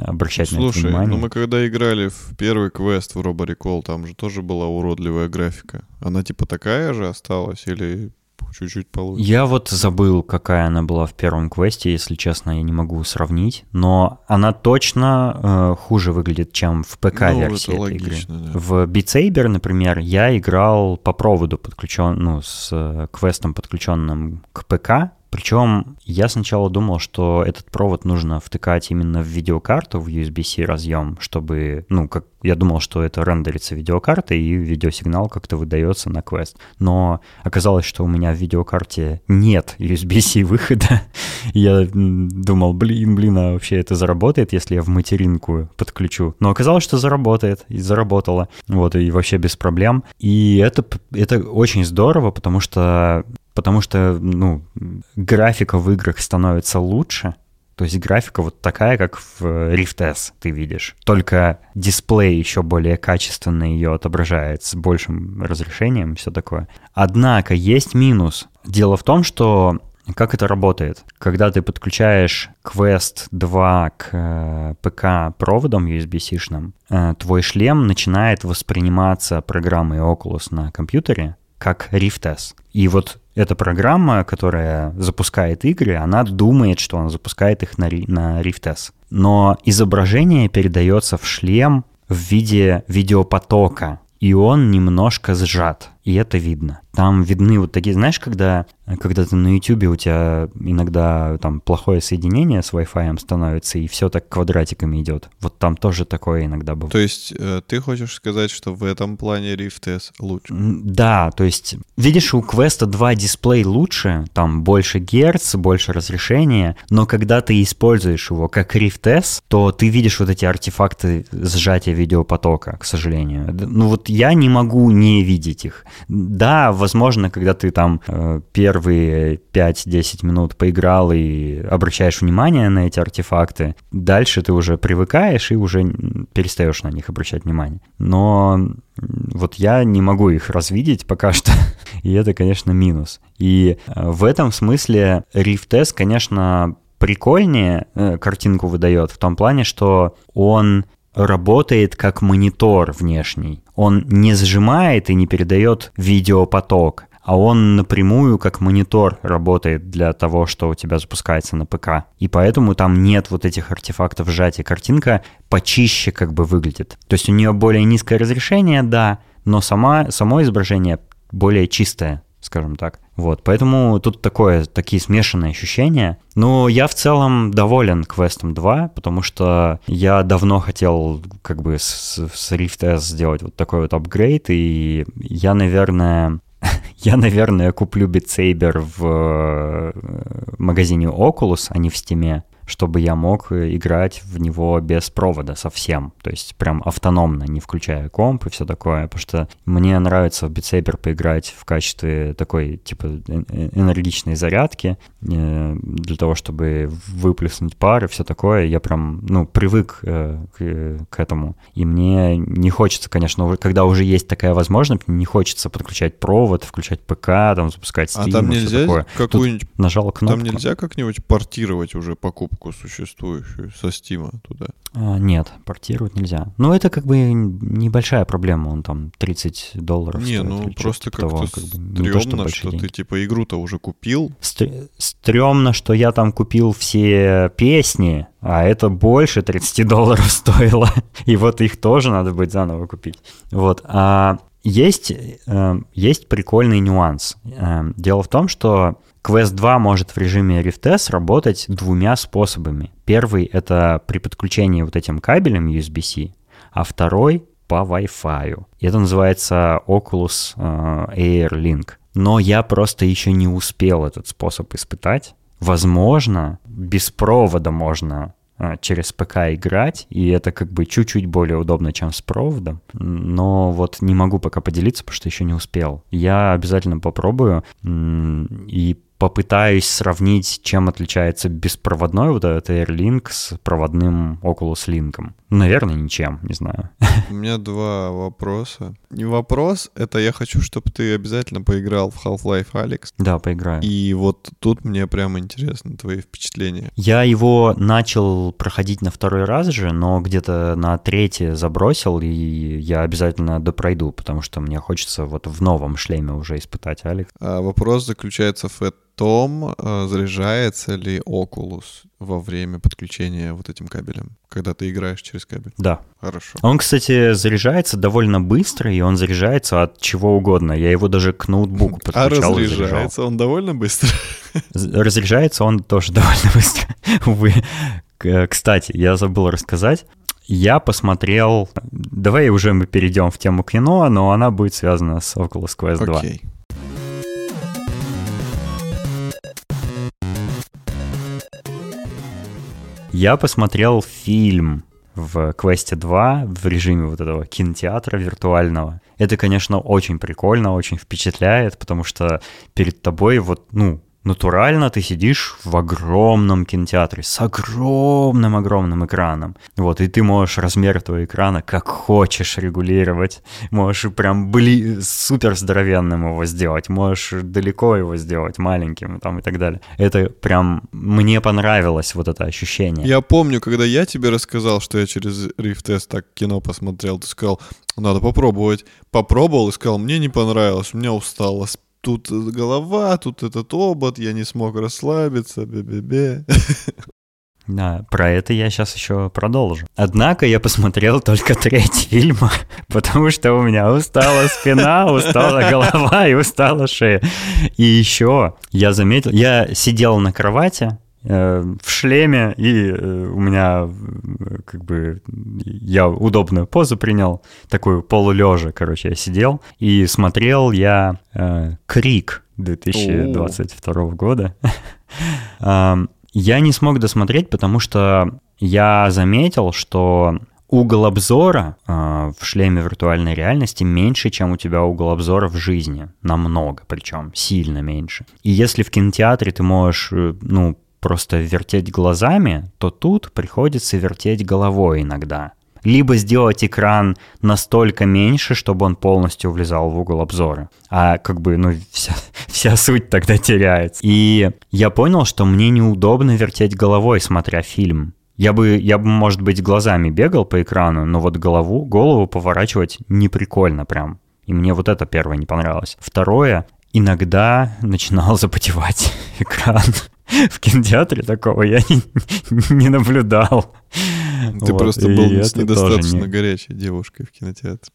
обращать Слушай, на это внимание. ну мы когда играли в первый квест в Robo Recall, там же тоже была уродливая графика. Она типа такая же осталась или чуть-чуть получше. Я вот забыл, какая она была в первом квесте, если честно, я не могу сравнить, но она точно э, хуже выглядит, чем в ПК-версии ну, этой логично, игры. Да. В Beat Saber, например, я играл по проводу подключен, ну, с э, квестом, подключенным к ПК, причем я сначала думал, что этот провод нужно втыкать именно в видеокарту, в USB-C разъем, чтобы, ну, как я думал, что это рендерится видеокарта и видеосигнал как-то выдается на квест. Но оказалось, что у меня в видеокарте нет USB-C [laughs] выхода. я думал, блин, блин, а вообще это заработает, если я в материнку подключу. Но оказалось, что заработает и заработало. Вот, и вообще без проблем. И это, это очень здорово, потому что потому что, ну, графика в играх становится лучше, то есть графика вот такая, как в Rift S ты видишь. Только дисплей еще более качественно ее отображает с большим разрешением, все такое. Однако есть минус. Дело в том, что как это работает? Когда ты подключаешь Quest 2 к э, ПК проводом USB-C-шным, э, твой шлем начинает восприниматься программой Oculus на компьютере как Rift S. И вот эта программа, которая запускает игры, она думает, что она запускает их на, на Rift. Но изображение передается в шлем в виде видеопотока, и он немножко сжат и это видно. Там видны вот такие, знаешь, когда, когда ты на YouTube у тебя иногда там плохое соединение с Wi-Fi становится, и все так квадратиками идет. Вот там тоже такое иногда бывает. То есть э, ты хочешь сказать, что в этом плане Rift S лучше? Да, то есть, видишь, у Quest 2 дисплей лучше, там больше герц, больше разрешения, но когда ты используешь его как Rift S, то ты видишь вот эти артефакты сжатия видеопотока, к сожалению. Ну вот я не могу не видеть их. Да, возможно, когда ты там э, первые 5-10 минут поиграл и обращаешь внимание на эти артефакты, дальше ты уже привыкаешь и уже перестаешь на них обращать внимание. Но вот я не могу их развидеть пока что, [laughs] и это, конечно, минус. И э, в этом смысле Rift S, конечно, прикольнее э, картинку выдает в том плане, что он работает как монитор внешний. Он не сжимает и не передает видеопоток, а он напрямую как монитор работает для того, что у тебя запускается на ПК. И поэтому там нет вот этих артефактов сжатия. Картинка почище как бы выглядит. То есть у нее более низкое разрешение, да, но сама, само изображение более чистое скажем так. Вот, поэтому тут такое, такие смешанные ощущения. Но я в целом доволен квестом 2, потому что я давно хотел как бы с, с Rift S сделать вот такой вот апгрейд, и я, наверное, [laughs] я, наверное, куплю Saber в э, магазине Oculus, а не в Steam, чтобы я мог играть в него без провода совсем. То есть прям автономно, не включая комп и все такое. Потому что мне нравится в Saber поиграть в качестве такой, типа, энергичной зарядки для того, чтобы выплеснуть пар и все такое. Я прям, ну, привык к, к этому. И мне не хочется, конечно, когда уже есть такая возможность, не хочется подключать провод, включать ПК, там, запускать Steam А там нельзя какую-нибудь... Нажал кнопку. Там нельзя как-нибудь портировать уже покупку существующую со Steam туда? А, нет, портировать нельзя. Ну, это как бы небольшая проблема, он там 30 долларов Не, стоит, ну просто типа как-то того, как бы, стрёмно, то, что, большие ты типа игру-то уже купил. Стр- Стрёмно, что я там купил все песни, а это больше 30 долларов [laughs] стоило. И вот их тоже надо будет заново купить. Вот. А есть, э, есть прикольный нюанс. Э, дело в том, что Quest 2 может в режиме RiftS работать двумя способами. Первый — это при подключении вот этим кабелем USB-C, а второй — по Wi-Fi. Это называется Oculus э, Air Link. Но я просто еще не успел этот способ испытать. Возможно, без провода можно э, через ПК играть, и это как бы чуть-чуть более удобно, чем с проводом. Но вот не могу пока поделиться, потому что еще не успел. Я обязательно попробую и попытаюсь сравнить, чем отличается беспроводной вот этот AirLink с проводным Oculus Link. Наверное, ничем, не знаю. У меня два вопроса. Не вопрос, это я хочу, чтобы ты обязательно поиграл в Half-Life Alex. Да, поиграю. И вот тут мне прямо интересно твои впечатления. Я его начал проходить на второй раз же, но где-то на третий забросил, и я обязательно допройду, потому что мне хочется вот в новом шлеме уже испытать Алекс. А вопрос заключается в том, а, заряжается ли Oculus во время подключения вот этим кабелем, когда ты играешь через кабель. Да. Хорошо. Он, кстати, заряжается довольно быстро, и он заряжается от чего угодно. Я его даже к ноутбуку [laughs] А подключал заряжал. разряжается он довольно быстро? [laughs] Разряжается он тоже [laughs] довольно быстро. Увы. Кстати, я забыл рассказать. Я посмотрел... Давай уже мы перейдем в тему кино, но она будет связана с Oculus Quest 2. Окей. Я посмотрел фильм в Квесте 2 в режиме вот этого кинотеатра виртуального. Это, конечно, очень прикольно, очень впечатляет, потому что перед тобой вот, ну, натурально ты сидишь в огромном кинотеатре с огромным-огромным экраном. Вот, и ты можешь размер этого экрана как хочешь регулировать. Можешь прям бли... супер здоровенным его сделать, можешь далеко его сделать, маленьким там и так далее. Это прям мне понравилось вот это ощущение. Я помню, когда я тебе рассказал, что я через Rift S так кино посмотрел, ты сказал, надо попробовать. Попробовал и сказал, мне не понравилось, у меня устало. Тут голова, тут этот обод, я не смог расслабиться, бе-бе-бе. Да, про это я сейчас еще продолжу. Однако я посмотрел только треть фильма, [laughs] потому что у меня устала спина, устала голова и устала шея. И еще я заметил, я сидел на кровати, в шлеме, и э, у меня э, как бы я удобную позу принял, такую полулежа, короче, я сидел, и смотрел я э, Крик 2022 года. [laughs] Я не смог досмотреть, потому что я заметил, что угол обзора э, в шлеме виртуальной реальности меньше, чем у тебя угол обзора в жизни. Намного, причем сильно меньше. И если в кинотеатре ты можешь, э, ну, просто вертеть глазами, то тут приходится вертеть головой иногда. Либо сделать экран настолько меньше, чтобы он полностью влезал в угол обзора. А как бы, ну, [laughs] вся, вся суть тогда теряется. И я понял, что мне неудобно вертеть головой, смотря фильм. Я бы, я бы, может быть, глазами бегал по экрану, но вот голову, голову поворачивать не прикольно прям. И мне вот это первое не понравилось. Второе, иногда начинал [laughs] запотевать экран. [laughs] В кинотеатре такого я не, [laughs] не наблюдал. Ты Вот, просто был с недостаточно не- горячей девушкой в кинотеатре.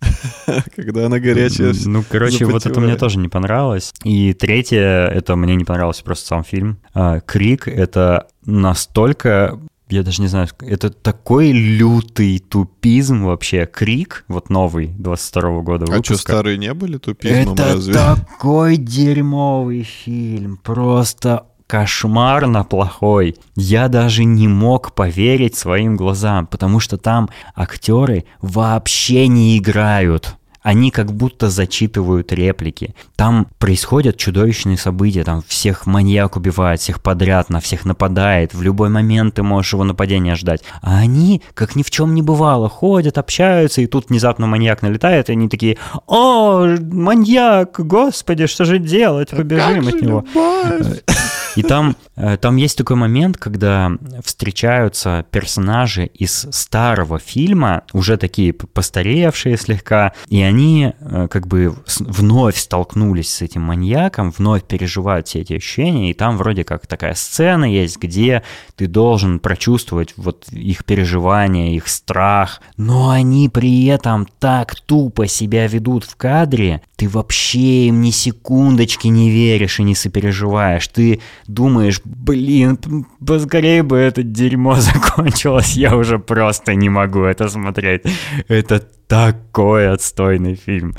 [laughs] Когда она горячая, Ну, короче, вот это мне тоже не понравилось. И третье, это мне не понравился просто сам фильм. А, Крик — это настолько я даже не знаю, это такой лютый тупизм вообще. Крик, вот новый, 22 года А что, выпуска. старые не были тупизмом Это разве? такой дерьмовый фильм, просто кошмарно плохой. Я даже не мог поверить своим глазам, потому что там актеры вообще не играют они как будто зачитывают реплики. Там происходят чудовищные события, там всех маньяк убивает, всех подряд, на всех нападает, в любой момент ты можешь его нападения ждать. А они, как ни в чем не бывало, ходят, общаются, и тут внезапно маньяк налетает, и они такие, о, маньяк, господи, что же делать, побежим от него. [laughs] И там, э, там есть такой момент, когда встречаются персонажи из старого фильма, уже такие постаревшие слегка, и они э, как бы вновь столкнулись с этим маньяком, вновь переживают все эти ощущения, и там вроде как такая сцена есть, где ты должен прочувствовать вот их переживания, их страх, но они при этом так тупо себя ведут в кадре, ты вообще им ни секундочки не веришь и не сопереживаешь, ты думаешь, блин, поскорее бы это дерьмо [laughs] закончилось, я уже просто не могу это смотреть. Это такой отстойный фильм.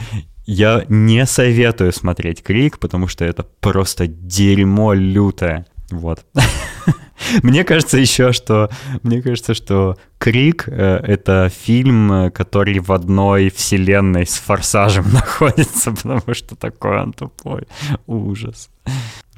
Я не советую смотреть Крик, потому что это просто дерьмо лютое. Вот. [laughs] Мне кажется еще, что мне кажется, что Крик э, это фильм, который в одной вселенной с Форсажем [laughs] находится, потому что такой он тупой. Ужас.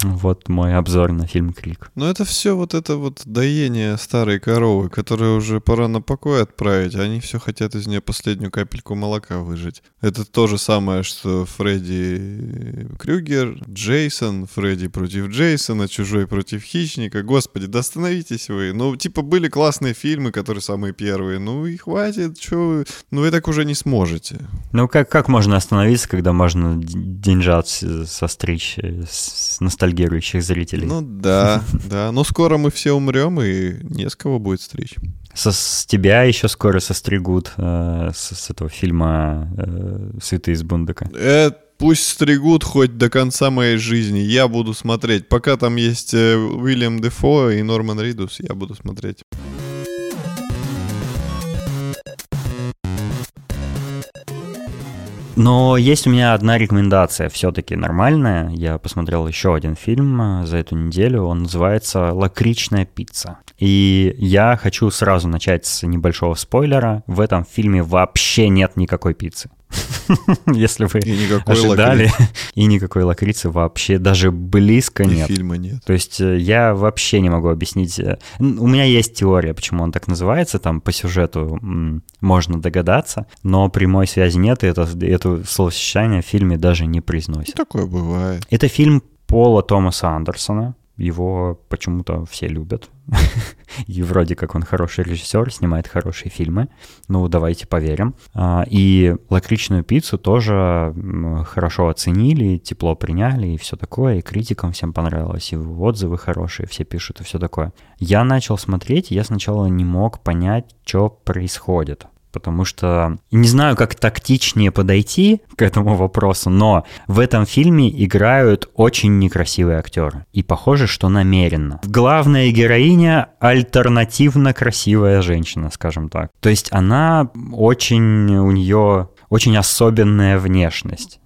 Вот мой обзор на фильм «Крик». Ну это все вот это вот доение старой коровы, которую уже пора на покой отправить, а они все хотят из нее последнюю капельку молока выжить. Это то же самое, что Фредди Крюгер, Джейсон, Фредди против Джейсона, Чужой против Хищника. Господи, да остановитесь вы. Ну, типа, были классные фильмы, которые самые первые. Ну и хватит, что вы... Ну вы так уже не сможете. Ну как, как можно остановиться, когда можно деньжат состричь с ностальгией ностальгирующих зрителей. Ну да, [laughs] да. Но скоро мы все умрем, и не с кого будет стричь. Со, с тебя еще скоро состригут э, с, с этого фильма э, «Святые из Бундака». Э, пусть стригут хоть до конца моей жизни. Я буду смотреть. Пока там есть э, Уильям Дефо и Норман Ридус, я буду смотреть. Но есть у меня одна рекомендация, все-таки нормальная. Я посмотрел еще один фильм э, за эту неделю. Он называется «Лакричная пицца». И я хочу сразу начать с небольшого спойлера. В этом фильме вообще нет никакой пиццы. [laughs] Если вы ожидали. [laughs] И никакой лакрицы вообще даже близко нет. фильма нет. То есть э, я вообще не могу объяснить. Э, у меня есть теория, почему он так называется. Там по сюжету можно догадаться, но прямой связи нет, и это, это словосочетание в фильме даже не произносит. Такое бывает. Это фильм Пола Томаса Андерсона. Его почему-то все любят. [laughs] И вроде как он хороший режиссер, снимает хорошие фильмы. Ну, давайте поверим. А, и лакричную пиццу тоже хорошо оценили, тепло приняли и все такое. И критикам всем понравилось, и отзывы хорошие, все пишут и все такое. Я начал смотреть, я сначала не мог понять, что происходит потому что не знаю, как тактичнее подойти к этому вопросу, но в этом фильме играют очень некрасивые актеры. И похоже, что намеренно. Главная героиня альтернативно красивая женщина, скажем так. То есть она очень, у нее очень особенная внешность.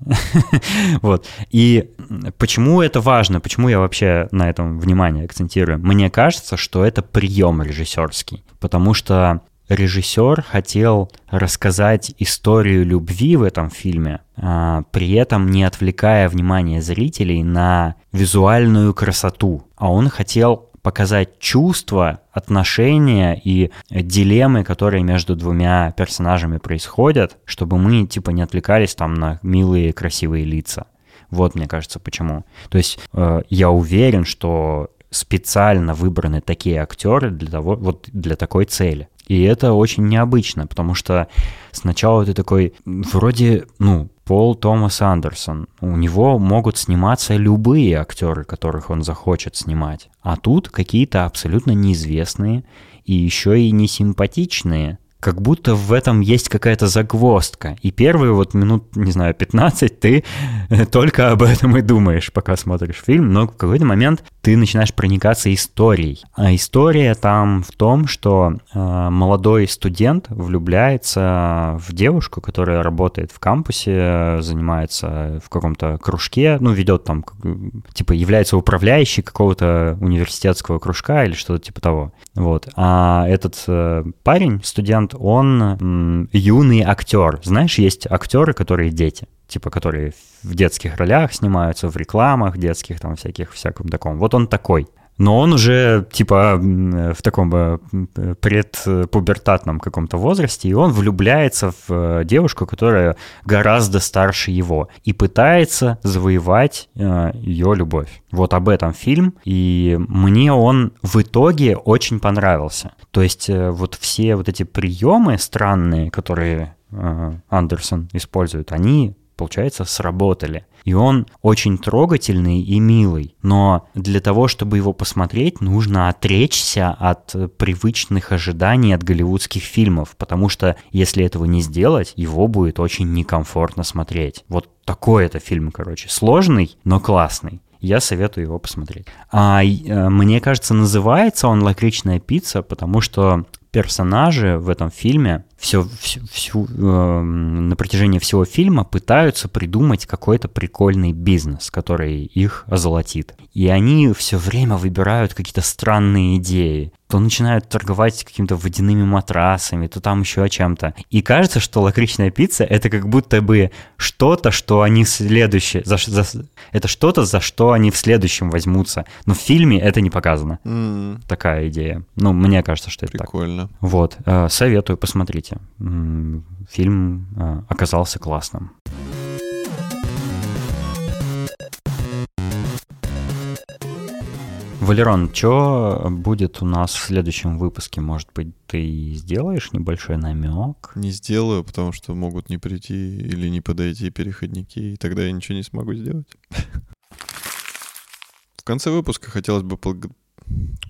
[laughs] вот. И почему это важно, почему я вообще на этом внимание акцентирую? Мне кажется, что это прием режиссерский, потому что режиссер хотел рассказать историю любви в этом фильме, а, при этом не отвлекая внимание зрителей на визуальную красоту. А он хотел показать чувства, отношения и дилеммы, которые между двумя персонажами происходят, чтобы мы типа не отвлекались там на милые красивые лица. Вот, мне кажется, почему. То есть э, я уверен, что специально выбраны такие актеры для того, вот для такой цели. И это очень необычно, потому что сначала ты такой, вроде, ну, Пол Томас Андерсон. У него могут сниматься любые актеры, которых он захочет снимать. А тут какие-то абсолютно неизвестные и еще и не симпатичные как будто в этом есть какая-то загвоздка. И первые вот минут, не знаю, 15 ты [laughs] только об этом и думаешь, пока смотришь фильм, но в какой-то момент ты начинаешь проникаться историей. А история там в том, что э, молодой студент влюбляется в девушку, которая работает в кампусе, занимается в каком-то кружке, ну, ведет там, типа, является управляющей какого-то университетского кружка или что-то типа того. Вот. А этот э, парень, студент, он м, юный актер. Знаешь, есть актеры, которые дети типа, которые в детских ролях снимаются, в рекламах детских, там, всяких, всяком таком. Вот он такой. Но он уже, типа, в таком э, предпубертатном каком-то возрасте, и он влюбляется в э, девушку, которая гораздо старше его, и пытается завоевать э, ее любовь. Вот об этом фильм, и мне он в итоге очень понравился. То есть вот все вот эти приемы странные, которые Андерсон использует, они получается, сработали. И он очень трогательный и милый. Но для того, чтобы его посмотреть, нужно отречься от привычных ожиданий от голливудских фильмов, потому что если этого не сделать, его будет очень некомфортно смотреть. Вот такой это фильм, короче. Сложный, но классный я советую его посмотреть. А, э, мне кажется, называется он «Лакричная пицца», потому что персонажи в этом фильме все, всю, всю, э, на протяжении всего фильма пытаются придумать какой-то прикольный бизнес, который их озолотит. И они все время выбирают какие-то странные идеи. То начинают торговать какими-то водяными матрасами, то там еще о чем-то. И кажется, что лакричная пицца это как будто бы что-то, что они следующее... За, за, это что-то, за что они в следующем возьмутся. Но в фильме это не показано. Mm. Такая идея. Ну, мне кажется, что это Прикольно. Так. Вот. Э, советую посмотреть кстати. Фильм а, оказался классным. Валерон, что будет у нас в следующем выпуске? Может быть, ты сделаешь небольшой намек? Не сделаю, потому что могут не прийти или не подойти переходники, и тогда я ничего не смогу сделать. [laughs] В конце выпуска хотелось бы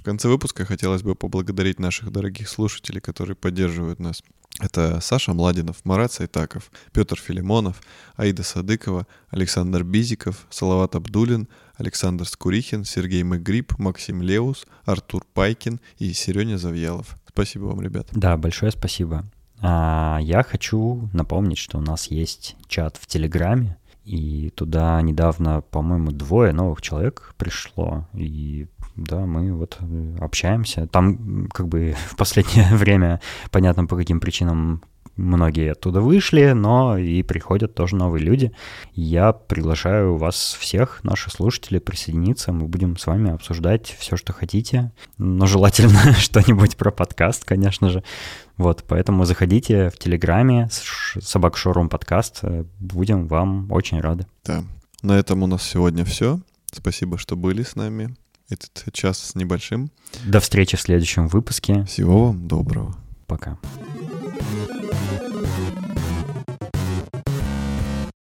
в конце выпуска хотелось бы поблагодарить наших дорогих слушателей, которые поддерживают нас. Это Саша Младинов, Марат Сайтаков, Петр Филимонов, Аида Садыкова, Александр Бизиков, Салават Абдулин, Александр Скурихин, Сергей Мэгриб, Максим Леус, Артур Пайкин и Сереня Завьялов. Спасибо вам, ребят. Да, большое спасибо. А, я хочу напомнить, что у нас есть чат в Телеграме, и туда недавно, по-моему, двое новых человек пришло, и да, мы вот э, общаемся. Там как бы [laughs] в последнее [laughs] время, понятно, по каким причинам многие оттуда вышли, но и приходят тоже новые люди. Я приглашаю вас всех, наши слушатели, присоединиться. Мы будем с вами обсуждать все, что хотите. Но желательно [laughs] что-нибудь про подкаст, конечно же. Вот, поэтому заходите в Телеграме, Собак Шоурум подкаст. Будем вам очень рады. Да. На этом у нас сегодня все. Спасибо, что были с нами этот час с небольшим. До встречи в следующем выпуске. Всего вам доброго. Пока. thank you